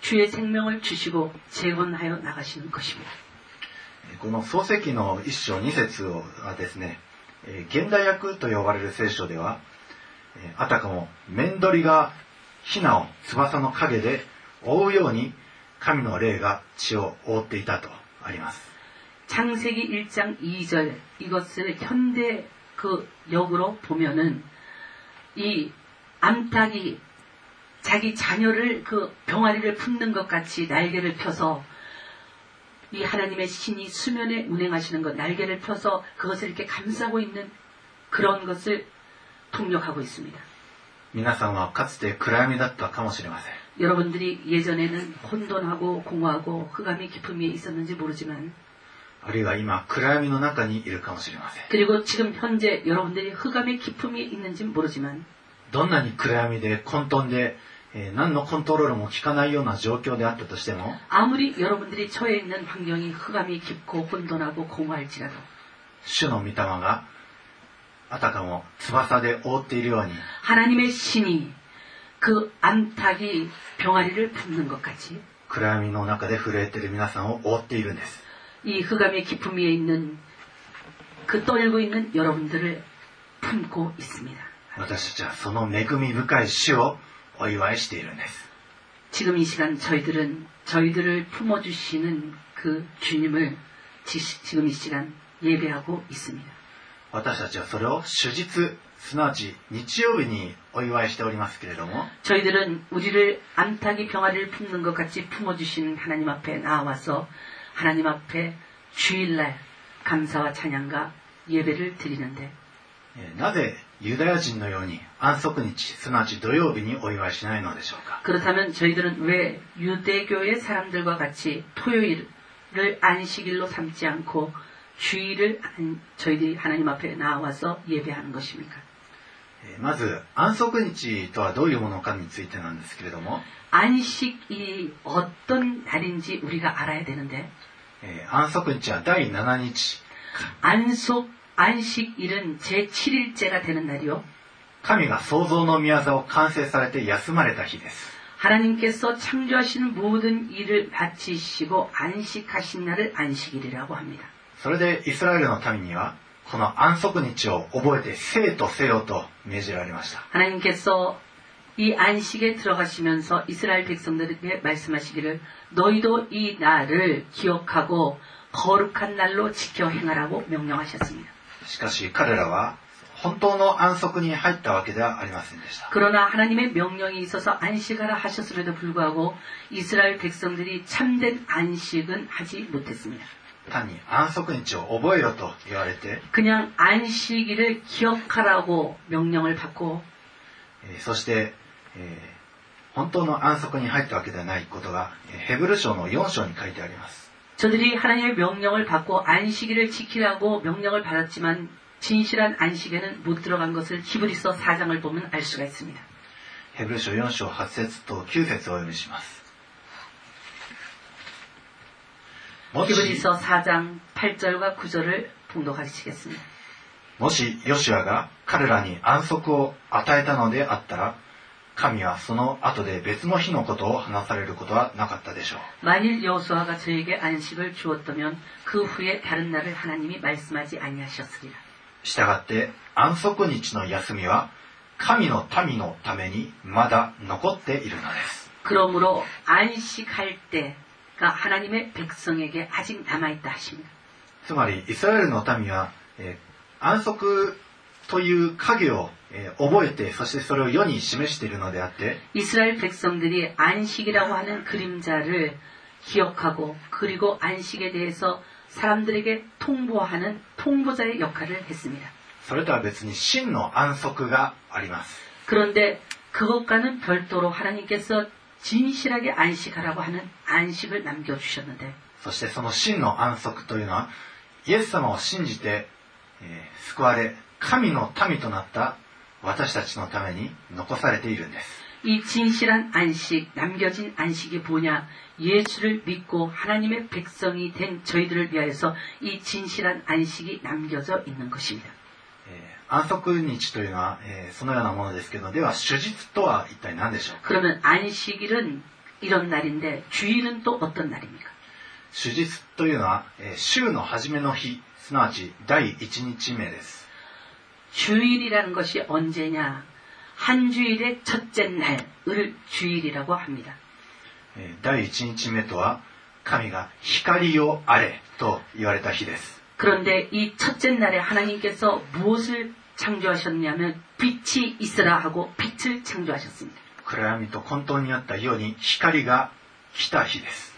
주의 생명을 주시고 재건하여 나가시는 것입니다. この創世記の一章二節はですね、えー現代訳と呼ばれる聖書では、えーあたかも面取りがヒナを翼の影で覆うように神の霊が血を覆っていたとあります。 창세기 1장 2절 이것을 현대 그 역으로 보면은 이 암탉이 자기 자녀를 그 병아리를 품는 것 같이 날개를 펴서 이 하나님의 신이 수면에 운행하시는 것 날개를 펴서 그것을 이렇게 감싸고 있는 그런 것을 통역하고 있습니다. 皆さんはかつて暗闇だったかもしれません。 여러분들이 예전에는 혼돈하고 공허하고 흑암이 깊음 위에 있었는지 모르지만 あるいは今暗闇の中にいるかもしれません。 그리고 지금 현재 여러분들이 흑암의 깊음 위에 있는지 모르지만 どんなに暗闇で混沌で、 えー何のコントロールも効かないような状況であったとしても、 아무리 여러분들이 처해 있는 환경이 흑암이 깊고 혼돈하고 공허할지라도 主の御霊があたかも翼で覆っているように 하나님의 신이 그 암탉이 병아리를 품는 것 같이 暗闇の中で震えている皆さんを覆っているんです。 이 흑암의 깊음 위에 있는 그 떨고 있는 여러분들을 품고 있습니다. 私たちはその恵み深い死を お祝いしているんです。 지금 이 시간 저희들은 저희들을 품어주시는 그 주님을 지, 지금 이 시간 예배하고 있습니다. 私たちはそれを主日、すなわち日曜日にお祝いしておりますけれども、 저희들은 우리를 암탉이 병아리를 품는 것 같이 품어주시는 하나님 앞에 나와서 하나님 앞에 주일날 감사와 찬양과 예배를 드리는데 えーなぜ ユダヤ人のように安息日、すなわち土曜日にお祝いしないのでしょうか 그렇다면 저희들은 왜 유대교의 사람들과 같이 토요일을 안식일로 삼지 않고 주일을 안- 저희들이 하나님 앞에 나와서 예배하는 것입니까? えーまず安息日とはどういうものかについてなんですけれども、 안식이 어떤 날인지 우리가 알아야 되는데 えー安息日は第7日、 안속 안식일은 제 7일째가 되는 날이요. 神が創造の宮座を完成されて休まれた日です。 하나님께서 창조하시는 모든 일을 마치시고 안식하신 날을 안식일이라고 합니다. それでイスラエルの民には、この安息日を覚えて生とせよと命じられました。 하나님께서 이 안식에 들어가시면서 이스라엘 백성들에게 말씀하시기를 너희도 이 날을 기억하고 거룩한 날로 지켜 행하라고 명령하셨습니다. しかし彼らは本当の安息に入ったわけではありませんでした。그러나하나님의명령이있어서안식하라하셨음에도불구하고이스라엘백성들이참된안식은하지못했습니다単に安息日を覚えよと言われて그냥안식일을기억하라고명령을받고そして、えー、本当の安息に入ったわけではないことがヘブル書の4章に書いてあります。 저들이 하나님의 명령을 받고 안식일을 지키라고 명령을 받았지만 진실한 안식에는 못 들어간 것을 히브리서 4장을 보면 알 수가 있습니다. ヘブル書4章8節と9節をお読みします。もし 히브리서 4장 8절과 9절을 봉독하시겠습니다. もしヨシュアが彼らに安息を与えたのであったら、 神はその後で別の日のことを話されることはなかったでしょう。 만일 여호수아가 저에게 안식을 주었다면 그 후에 다른 날을 하나님이 말씀하지 아니하셨으리라. したがって安息日の休みは神の民のためにまだ残っているのです。 그러므로 안식할 때가 하나님의 백성에게 아직 남아있다 하십니다. つまりイスラエルの民は、えー安息という影を、えー 覚えてそしてそれを世に示しているのであって 이스라엘 백성들이 안식이라고 하는 그림자를 기억하고 그리고 안식에 대해서 사람들에게 통보하는 통보자의 역할을 했습니다. それとは別に真の安息があります 그런데 그것과는 별도로 하나님께서 진실하게 안식하라고 하는 안식을 남겨주셨는데 そしてその真の安息というのはイエス様を信じて、えー救われ神の民となった 私たちのために残されているんです。이 진실한 안 식, 남겨진 안식이 뭐 냐? 예수를 믿고 하나님의 백성이 된 저희들을 위하여서 이 진실한 안식이 남겨져 있는 것입니 다. 安息日というのは、え、そのようなものですけど、では、主日とは一体何でしょうか그러면안식일은이런날인데주일은또어떤날입니까日というのは、え、週の初めの日、すなわち第1日目です。 주일이라는 것이 언제냐? 한 주일의 첫째 날을 주일이라고 합니다. えー第1日目とは神が光をあれと言われた日です 그런데 이 첫째 날에 하나님께서 무엇을 창조하셨냐면 빛이 있으라 하고 빛을 창조하셨습니다. 暗闇と混沌にあった世に光が来た日です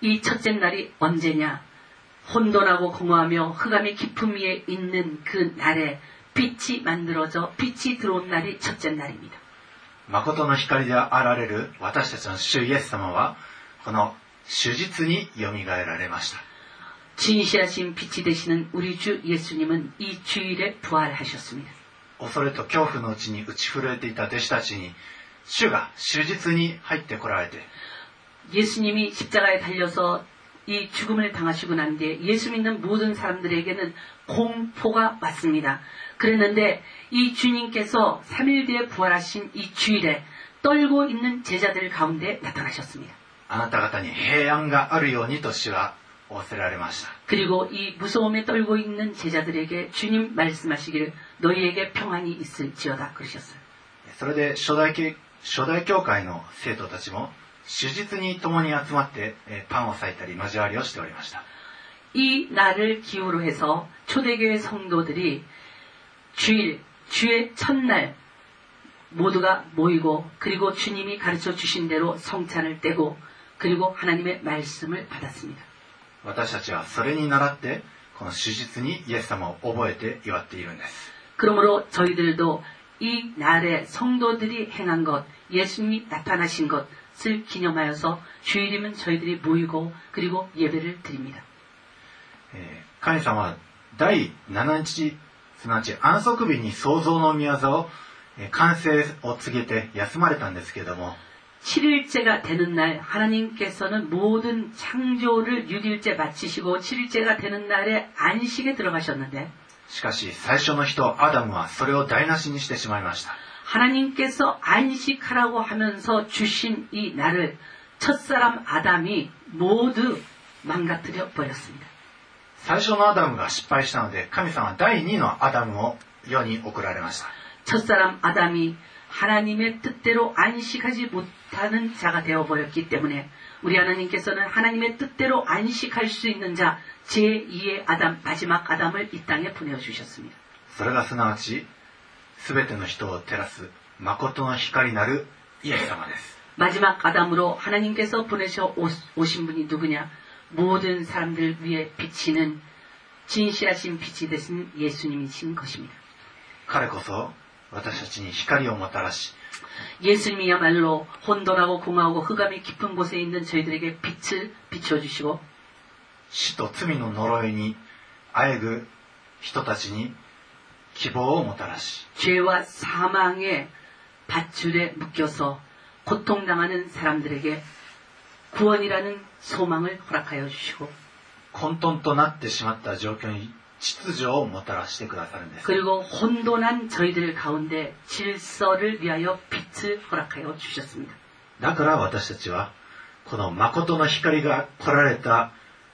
이 첫째 날이 언제냐? 혼돈하고 공허하며 흑암의 깊음 위에 있는 그 날에 빛이 만들어져 빛이 들어온 날이 첫째 날입니다. 誠の光であられる私たちの主イエス様はこの主日によみがえられました 진실하신 빛이 되시는 우리 주 예수님은 이 주일에 부활하셨습니다. 恐れと恐怖のうちに打ち震えていた弟子たちに主が主日に入ってこられて 예수님이 십자가에 달려서 이 죽음을 당하시고 난 뒤에 예수 믿는 모든 사람들에게는 공포가 왔습니다. 그랬는데 이 주님께서 3일 뒤에 부활하신 이 주일에 떨고 있는 제자들 가운데 나타나셨습니다. あなた方に平安があるようにと主は仰せられました 그리고 이 무서움에 떨고 있는 제자들에게 주님 말씀하시기를 너희에게 평안이 있을지어다 그러셨어요. それで初代教初代教会の生徒たちも 主日に共に集まってえーパンを裂いたり交わりをしておりました 이 날을 기호로 해서 초대교회 성도들이 주일, 주의 첫날 모두가 모이고 그리고 주님이 가르쳐 주신 대로 성찬을 떼고 그리고 하나님의 말씀을 받았습니다. 私たちはそれに倣ってこの主日にイエス様を覚えて祝っているんです 그러므로 저희들도 이 날에 성도들이 행한 것, 예수님이 나타나신 것 을 기념하여서 주일이면 저희들이 모이고 그리고 예배를 드립니다. えー神様は第7日すなわち安息日に創造の御業をえー完成を告げて休まれたんですけれども 7일째가 되는 날 하나님께서는 모든 창조를 6일째 마치시고 7일째가 되는 날에 안식에 들어가셨는데 しかし最初の人アダムはそれを台無しにしてしまいました 하나님께서 안식하라고 하면서 주신 이 날을 첫사람 아담이 모두 망가뜨려 버렸습니다. 最初のアダムが失敗したので神様は第2のアダムを世に送られました 첫사람 아담이 하나님의 뜻대로 안식하지 못하는 자가 되어버렸기 때문에 우리 하나님께서는 하나님의 뜻대로 안식할 수 있는 자 제2의 아담 마지막 아담을 이 땅에 보내주셨습니다. それがすなわち 全ての人を照らす誠の光なるイエス様です 마지막 아담으로 하나님께서 보내셔 오- 오신 분이 누구냐? 모든 사람들 위에 비치는 진실하신 빛이 되신 예수님이신 것입니다. 彼こそ私たちに光をもたらし 예수님이야말로 혼돈하고 공허하고 흑암이 깊은 곳에 있는 저희들에게 빛을 비춰주시고 死と罪の呪いにあえぐ人たちに 希望をもたらし 죄와 사망의 밧줄에 묶여서 고통당하는 사람들에게 구원이라는 소망을 허락하여 주시고 混沌となってしまった状況に秩序をもたらしてくださるんです 그리고 혼돈한 저희들 가운데 질서를 위하여 빛을 허락하여 주셨습니다. だから私たちはこの誠の光が来られた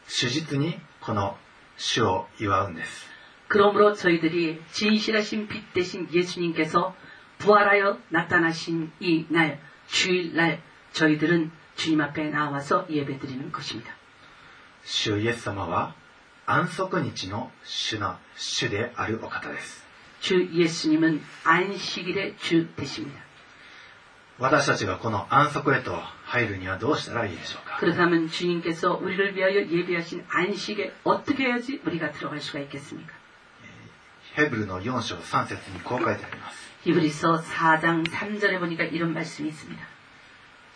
主実にこの主を祝うんです 그러므로 저희들이 진실하신 빛 대신 예수님께서 부활하여 나타나신 이 날, 주일날 저희들은 주님 앞에 나와서 예배드리는 것입니다. 主イエス様は安息日の主の主であるお方です 주 예수님은 안식일의 주 되십니다. 私たちがこの安息へと入るにはどうしたらいいでしょうか 그렇다면 주님께서 우리를 위하여 예배하신 안식에 어떻게 해야지 우리가 들어갈 수가 있겠습니까? ヘブルの4章3節にこう書いてあります 히브리서 4장 3절에 보니까 이런 말씀이 있습니다.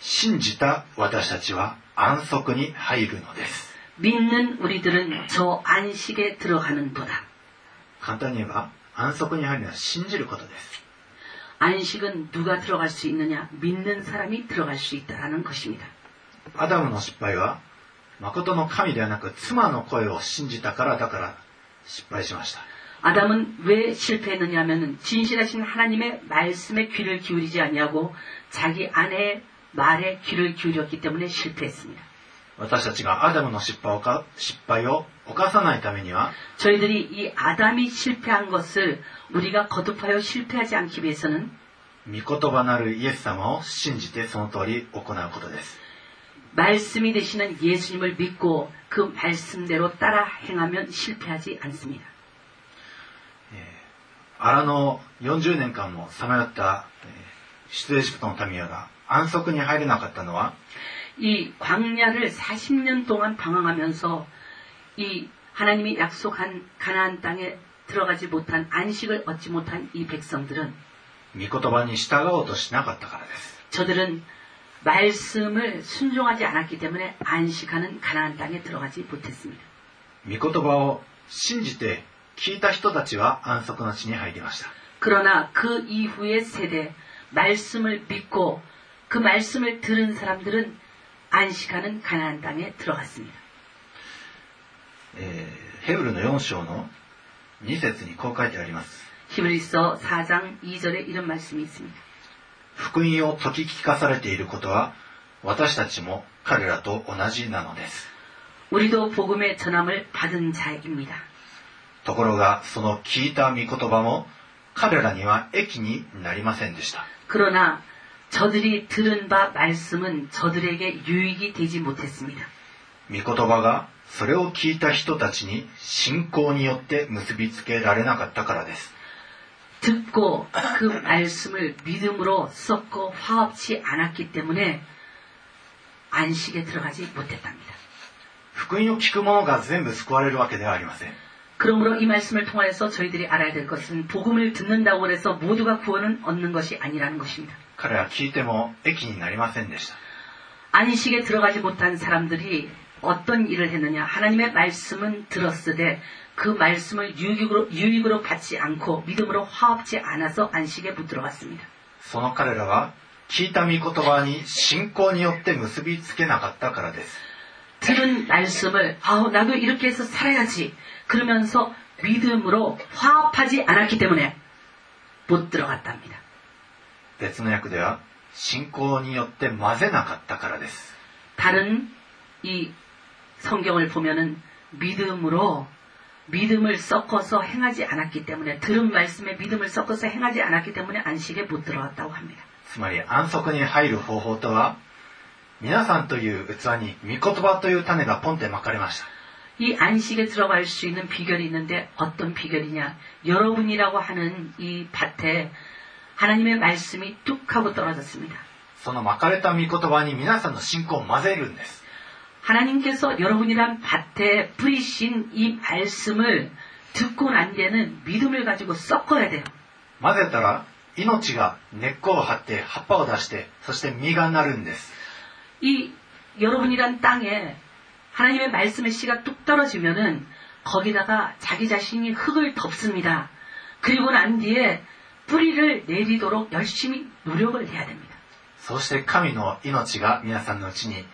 信じた私たちは安息に入るのです 믿는 우리들은 저 안식에 들어가는 도다. 簡単に言えば安息に入るのは信じることです 안식은 누가 들어갈 수 있느냐? 믿는 사람이 들어갈 수 있다라는 것입니다. アダムの失敗は誠の神ではなく妻の声を信じたからだから失敗しました 아담은 왜 실패했느냐 하면은 진실하신 하나님의 말씀에 귀를 기울이지 아니하고 자기 아내의 말에 귀를 기울였기 때문에 실패했습니다. 私たちがアダムの失敗をか失敗を犯さないためには 저희들이 이 아담이 실패한 것을 우리가 거듭하여 실패하지 않기 위해서는 御言葉なるイエス様を信じてその通り行うことです 말씀이 되시는 예수님을 믿고 그 말씀대로 따라 행하면 실패하지 않습니다. 荒野40年間もさまよったえー出エジプトの民が安息に入れなかったのは 이 광야를 40년 동안 방황하면서 이 하나님이 약속한 가나안 땅에 들어가지 못한 안식을 얻지 못한 이 백성들은 御言葉に従おうとしなかったからです 저들은 말씀을 순종하지 않았기 때문에 안식하는 가나안 땅에 들어가지 못했습니다. 御言葉を信じて 聞いた人たちは安息の地に入りました 그러나 그 이후의 세대 말씀을 믿고 그 말씀을 들은 사람들은 안식하는 가나안 땅에 들어갔습니다. えーヘブルの4章の2節にこう書いてあります 히브리서 4장 2절에 이런 말씀이 있습니다. 福音を説き聞かされていることは私たちも彼らと同じなのです 우리도 복음의 전함을 받은 자입니다. ところがその聞いた御言葉も彼らには益になりませんでした 그러나 저들이 들은 바 말씀은 저들에게 유익이 되지 못했습니다. 御言葉がそれを聞いた人たちに信仰によって結びつけられなかったからです 듣고 그 말씀을 믿음으로 썩고 화합치 않았기 때문에 안식에 들어가지 못했답니다. 福音を聞く者が全部救われるわけではありません 그러므로 이 말씀을 통하여서 저희들이 알아야 될 것은 복음을 듣는다고 해서 모두가 구원을 얻는 것이 아니라는 것입니다. 彼らは聞いても益になりませんでした 안식에 들어가지 못한 사람들이 어떤 일을 했느냐? 하나님의 말씀은 들었으되 그 말씀을 유익으로, 유익으로 받지 않고 믿음으로 화합지 않아서 안식에 못 들어갔습니다. その彼らは聞いた御言葉に信仰によって結びつけなかったからです 들은 말씀을 아 나도 이렇게 해서 살아야지 그러면서 믿음으로 화합하지 않았기 때문에 못 들어갔답니다. 別の訳では信仰によって混ぜなかったからです 다른 이 성경을 보면은 믿음으로 믿음을 섞어서 행하지 않았기 때문에 들은 말씀에 믿음을 섞어서 행하지 않았기 때문에 안식에 못 들어갔다고 합니다. つまり安息に入る方法とは皆さんという器に御言葉という種がポンってまかれました 이 안식에 들어갈 수 있는 비결이 있는데 어떤 비결이냐? 여러분이라고 하는 이 밭에 하나님의 말씀이 뚝 하고 떨어졌습니다. そのまかれた御言葉に皆さんの信仰を混ぜるんです 하나님께서 여러분이란 밭에 뿌리신 이 말씀을 듣고 난 뒤에는 믿음을 가지고 섞어야 돼요. 混ぜたら命が根っこを張って葉っぱを出してそして実がなるんです 이 여러분이란 땅에 하나님의 말씀의 씨가 뚝 떨어지면은 거기다가 자기 자신이 흙을 덮습니다. 그리고 난 뒤에 뿌리를 내리도록 열심히 노력을 해야 됩니다. そして神の命が皆さんのうちに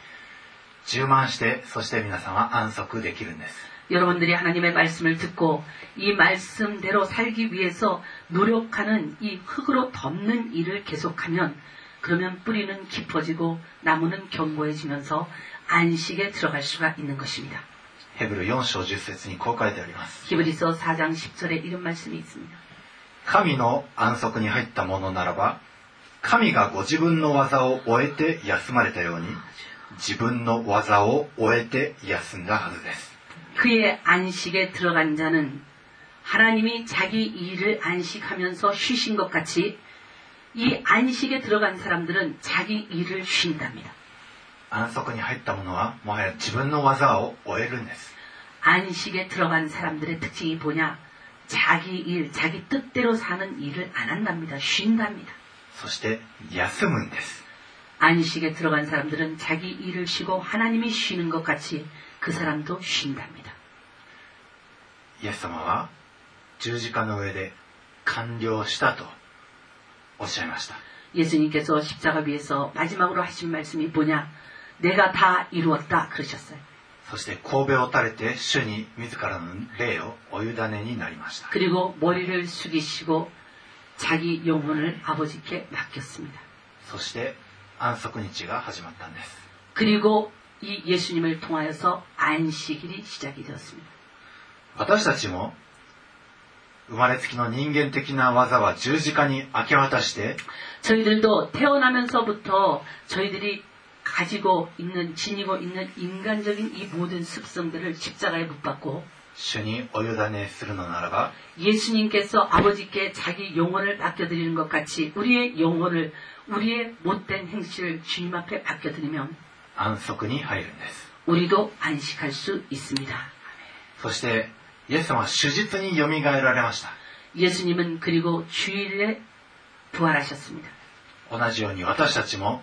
充満してそして皆さんは安息できるんです 여러분들이 하나님의 말씀을 듣고 이 말씀대로 살기 위해서 노력하는 이 흙으로 덮는 일을 계속하면 그러면 뿌리는 깊어지고 나무는 견고해지면서 안식에 들어갈 수가 있는 것입니다. ヘブル4章10節にこう書いてあります 히브리서 4장 10절에 이런 말씀이 있습니다. 神の安息に入ったものならば神がご自分の技を終えて休まれたように自分の技を終えて休んだはずです 그의 안식에 들어간 자는 하나님이 자기 일을 안식하면서 쉬신 것 같이 이 안식에 들어간 사람들은 자기 일을 쉰답니다. 安息に入ったものはもはや自分の技を終えるんです 안식에 들어간 사람들의 특징이 뭐냐? 자기 일, 자기 뜻대로 사는 일을 안 한답니다. 쉰답니다. そして休むんです 안식에 들어간 사람들은 자기 일을 쉬고 하나님이 쉬는 것 같이 그 사람도 쉰답니다. イエス様は十字架の上で完了したとおっしゃいました 예수님께서 십자가 위에서 마지막으로 하신 말씀이 뭐냐? 내가 다 이루었다 그러셨어요. そして神戸を垂れて主に自らの霊をお委ねになりました 그리고 머리를 숙이시고 자기 영혼을 아버지께 맡겼습니다. そして安息日が始まったんです 그리고 이 예수님을 통하여서 안식일이 시작이 되었습니다. 私たちも生まれつきの人間的な技は十字架に明け渡して 저희들도 태어나면서부터 저희들이 가지고 있는 지니고 있는 인간적인 이 모든 습성들을 십자가에 못 박고 主にお委ねするのならば 예수님께서 아버지께 자기 영혼을 맡겨드리는 것 같이 우리의 영혼을 우리의 못된 행실을 주님 앞에 맡겨드리면 安息に入るんです 우리도 안식할 수 있습니다. そしてイエス様は手術によみがえられました 예수님은 그리고 주일에 부활하셨습니다. 同じように私たちも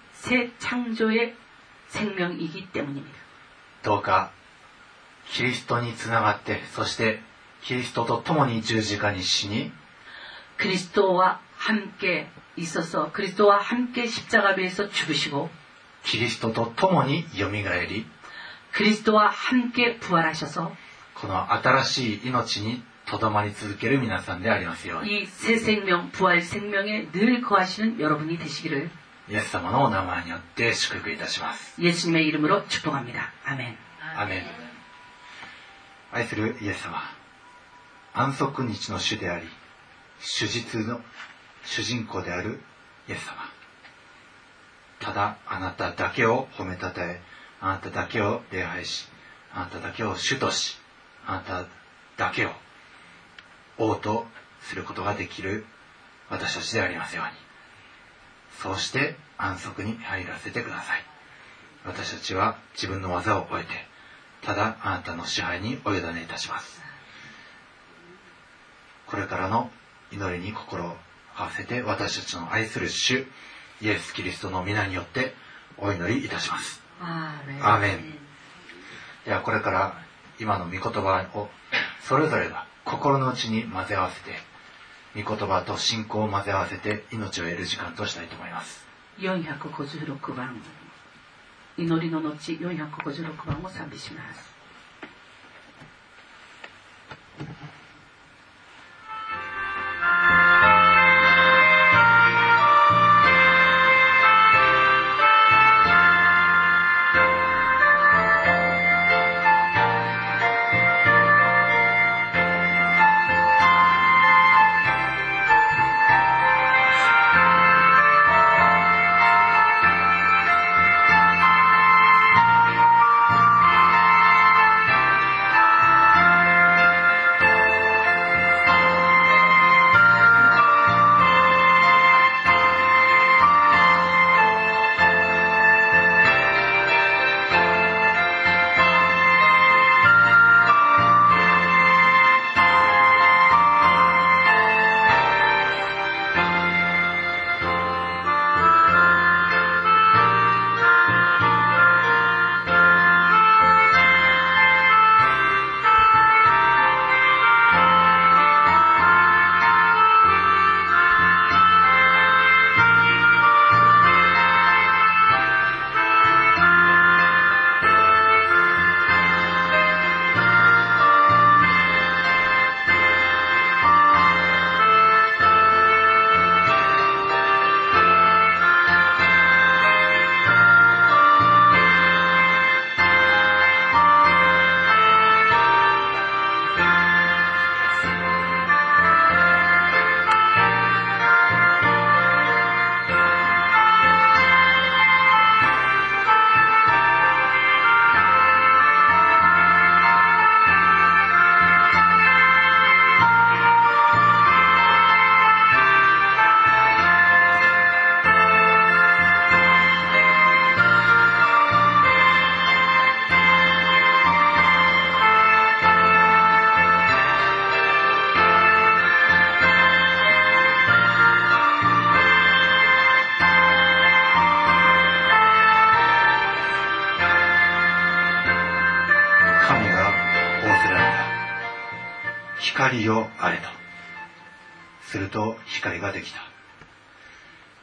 새 창조의 생명이기 때문입니다. どうかキリストにつながってそしてキリストと共に十字架に死に 그리스도와 함께 있어서 그리스도와 함께 십자가 위에서 죽으시고 キリストと共によみがえり 그리스도와 함께 부활하셔서 この新しい命にとどまり続ける皆さんでありますように 이 새 생명, 부활 생명에 늘 거하시는 여러분이 되시기를 イエス様のお名前によって祝福いたします 예수님의 이름으로 축복합니다. 아멘. アメン愛するイエス様安息日の主であり手術の主人公であるイエス様ただあなただけを褒めたたえあなただけを礼拝しあなただけを主としあなただけを王とすることができる私たちでありますように そうして安息に入らせてください。私たちは自分の技を終えてただあなたの支配にお委ねいたします。これからの祈りに心を合わせて私たちの愛する主イエス・キリストの皆によってお祈りいたします.アーメン。ではこれから今の御言葉をそれぞれが心の内に混ぜ合わせて御言葉と信仰を混ぜ合わせて命を得る時間としたいと思います。456番。祈りの後456番を賛美します。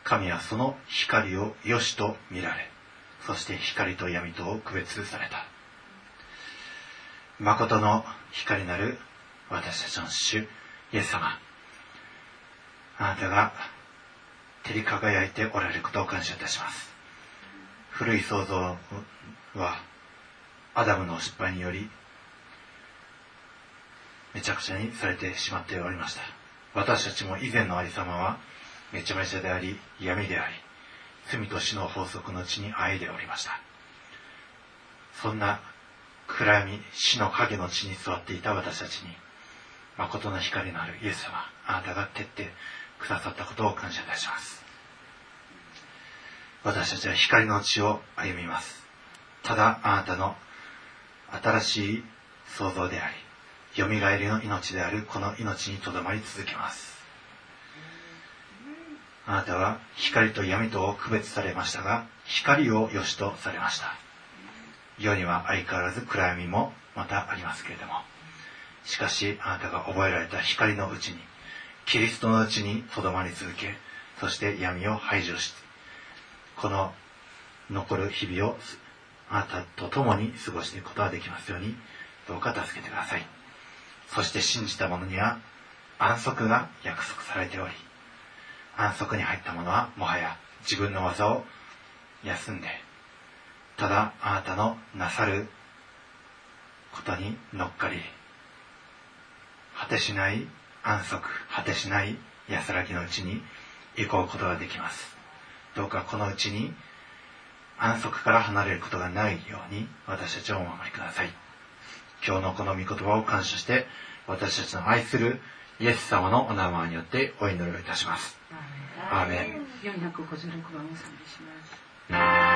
神はその光を良しと見られ、そして光と闇とを区別された。誠の光なる私たちの主、イエス様。あなたが照り輝いておられることを感謝いたします。古い創造はアダムの失敗によりめちゃくちゃにされてしまっておりました。私たちも以前のありさまはめちゃめちゃであり闇であり罪と死の法則の地にあえでおりました。そんな暗闇、死の影の地に座っていた私たちに誠の光のあるイエス様、あなたが徹底くださったことを感謝いたします。私たちは光の地を歩みます。ただあなたの新しい創造であり、蘇りの命であるこの命にとどまり続けます。あなたは光と闇とを区別されましたが、光を良しとされました。世には相変わらず暗闇もまたありますけれども、しかしあなたが覚えられた光のうちに、キリストのうちにとどまり続け、そして闇を排除して、この残る日々をあなたと共に過ごしていくことができますように、どうか助けてください。そして信じた者には安息が約束されており、安息に入った者はもはや自分の技を休んで、ただあなたのなさることに乗っかり、果てしない安息、果てしない安らぎのうちに行こうことができます。どうかこのうちに安息から離れることがないように私たちをお守りください。今日のこの御言葉を感謝して私たちの愛するイエス様のお名前によってお祈りをいたします。アーメン。456番をお賛美します。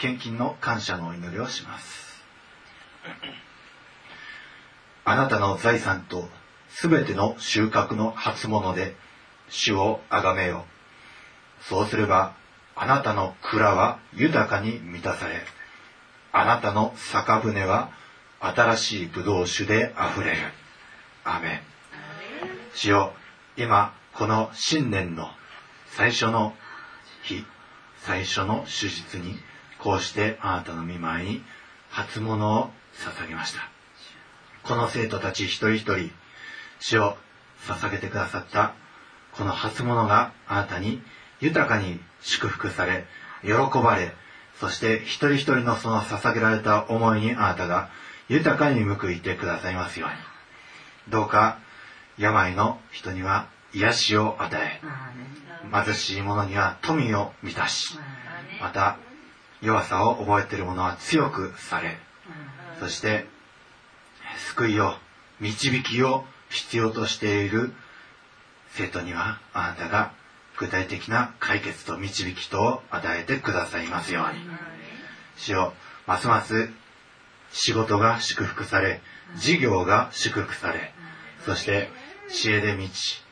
献金の感謝のお祈りをします。あなたの財産とすべての収穫の初物で主をあがめよ。そうすればあなたの蔵は豊かに満たされあなたの酒舟は新しい葡萄酒であふれる。アメン。主よ今この新年の最初の日最初の手術にこうしてあなたの見舞いに初物を捧げました。この生徒たち一人一人主を捧げてくださったこの初物があなたに豊かに祝福され喜ばれそして一人一人のその捧げられた思いにあなたが豊かに報いてくださいますように。どうか病の人には癒しを与え貧しい者には富を満たしまた弱さを覚えている者は強くされそして救いを導きを必要としている生徒にはあなたが具体的な解決と導きとを与えてくださいますように。主よますます仕事が祝福され事業が祝福されそして知恵で満ち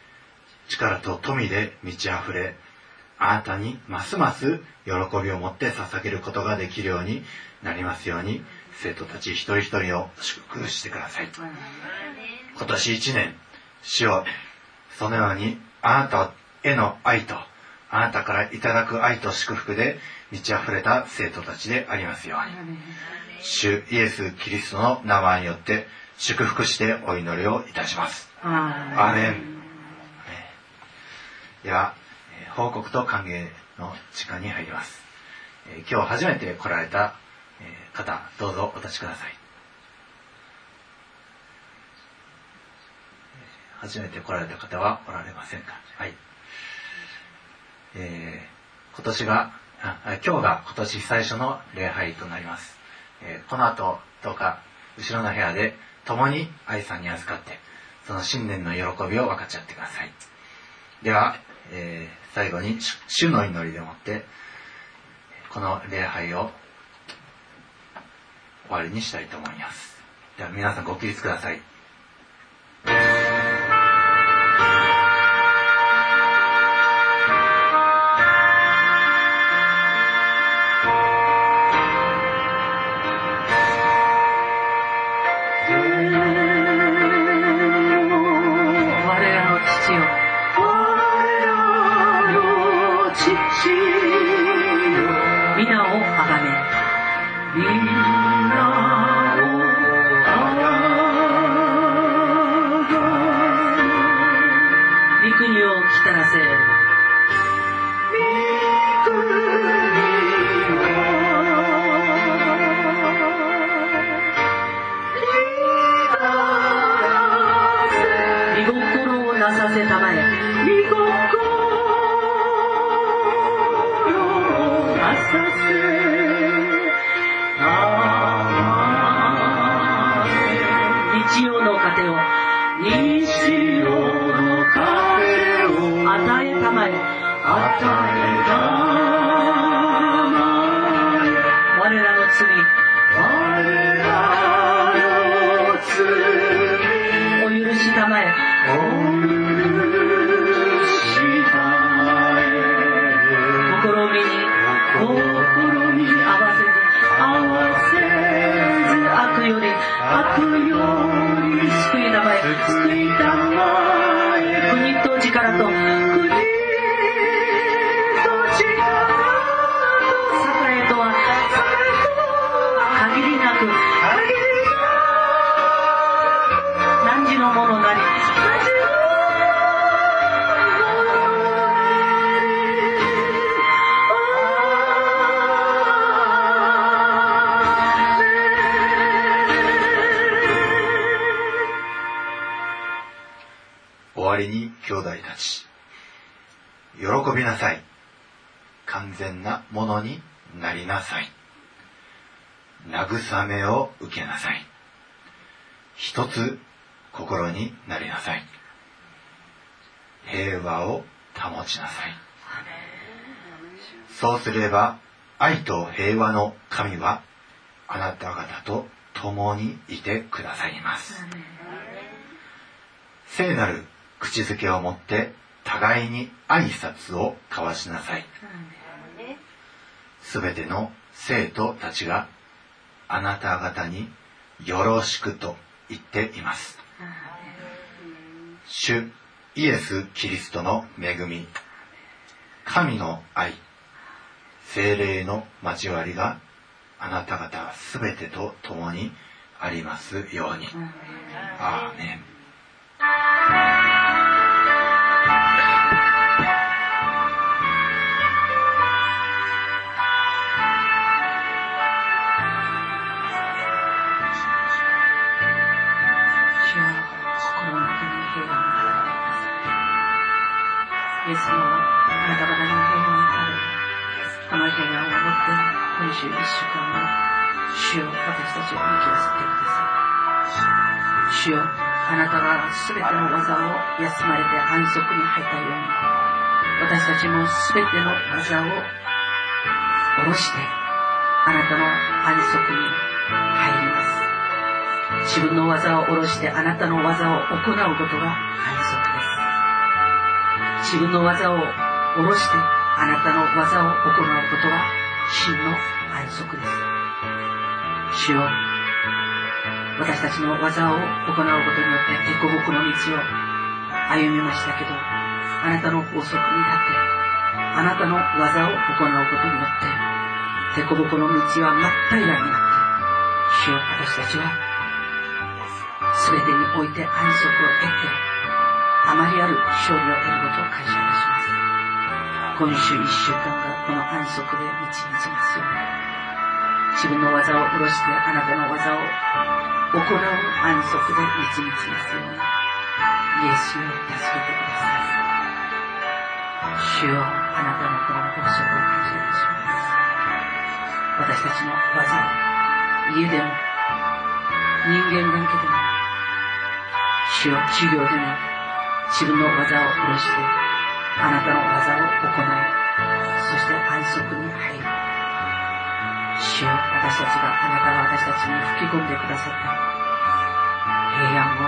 力と富で満ち溢れあなたにますます喜びを持って捧げることができるようになりますように生徒たち一人一人を祝福してください。今年一年主をそのようにあなたへの愛とあなたからいただく愛と祝福で満ち溢れた生徒たちでありますように。主イエス・キリストの名前によって祝福してお祈りをいたします。アーメン。では報告と歓迎の時間に入ります。え今日初めて来られた方どうぞお立ちください。初めて来られた方はおられませんか？はい。えー、今年があ今日が今年最初の礼拝となります、えー、この後どうか後ろの部屋で共に愛さんに預かってその新年の喜びを分かち合ってください。では、えー、最後に主の祈りでもってこの礼拝を終わりにしたいと思います。では皆さんご起立ください。れば愛と平和の神はあなた方と共にいてくださいます。聖なる口づけを持って互いに挨拶を交わしなさい。すべての生徒たちがあなた方によろしくと言っています。主イエス・キリストの恵み。神の愛精霊の交わりがあなた方すべてと共にありますように。アーメン。イエスのあなた方に平安が。の平安を持って今週一週間を主よ私たちを生きわせてください。主よあなたが全ての技を休まれて安息に入ったように私たちも全ての技を下ろしてあなたの安息に入ります。自分の技を下ろしてあなたの技を行うことが安息です。自分の技を下ろしてあなたの技を行うことは真の安息です。主よ私たちの技を行うことによって凸凹の道を歩みましたけど、あなたの法則に立って、あなたの技を行うことによって、凸凹の道は真っ平らになって、主よ私たちは全てにおいて安息を得て、あまりある勝利を得ることを感謝いたします。今週一週間がこの安息で満ち満ちますように。自分の技を下ろしてあなたの技を行う安息で満ち満ちますように。イエスを助けてください。主よあなたのこの法則を感謝いたします。私たちの技を家でも人間関係でも主よ授業でも自分の技を下ろして、あなたの技を行い、そして安息に入る。主よ、私たちが、あなたが私たちに吹き込んでくださった平安を、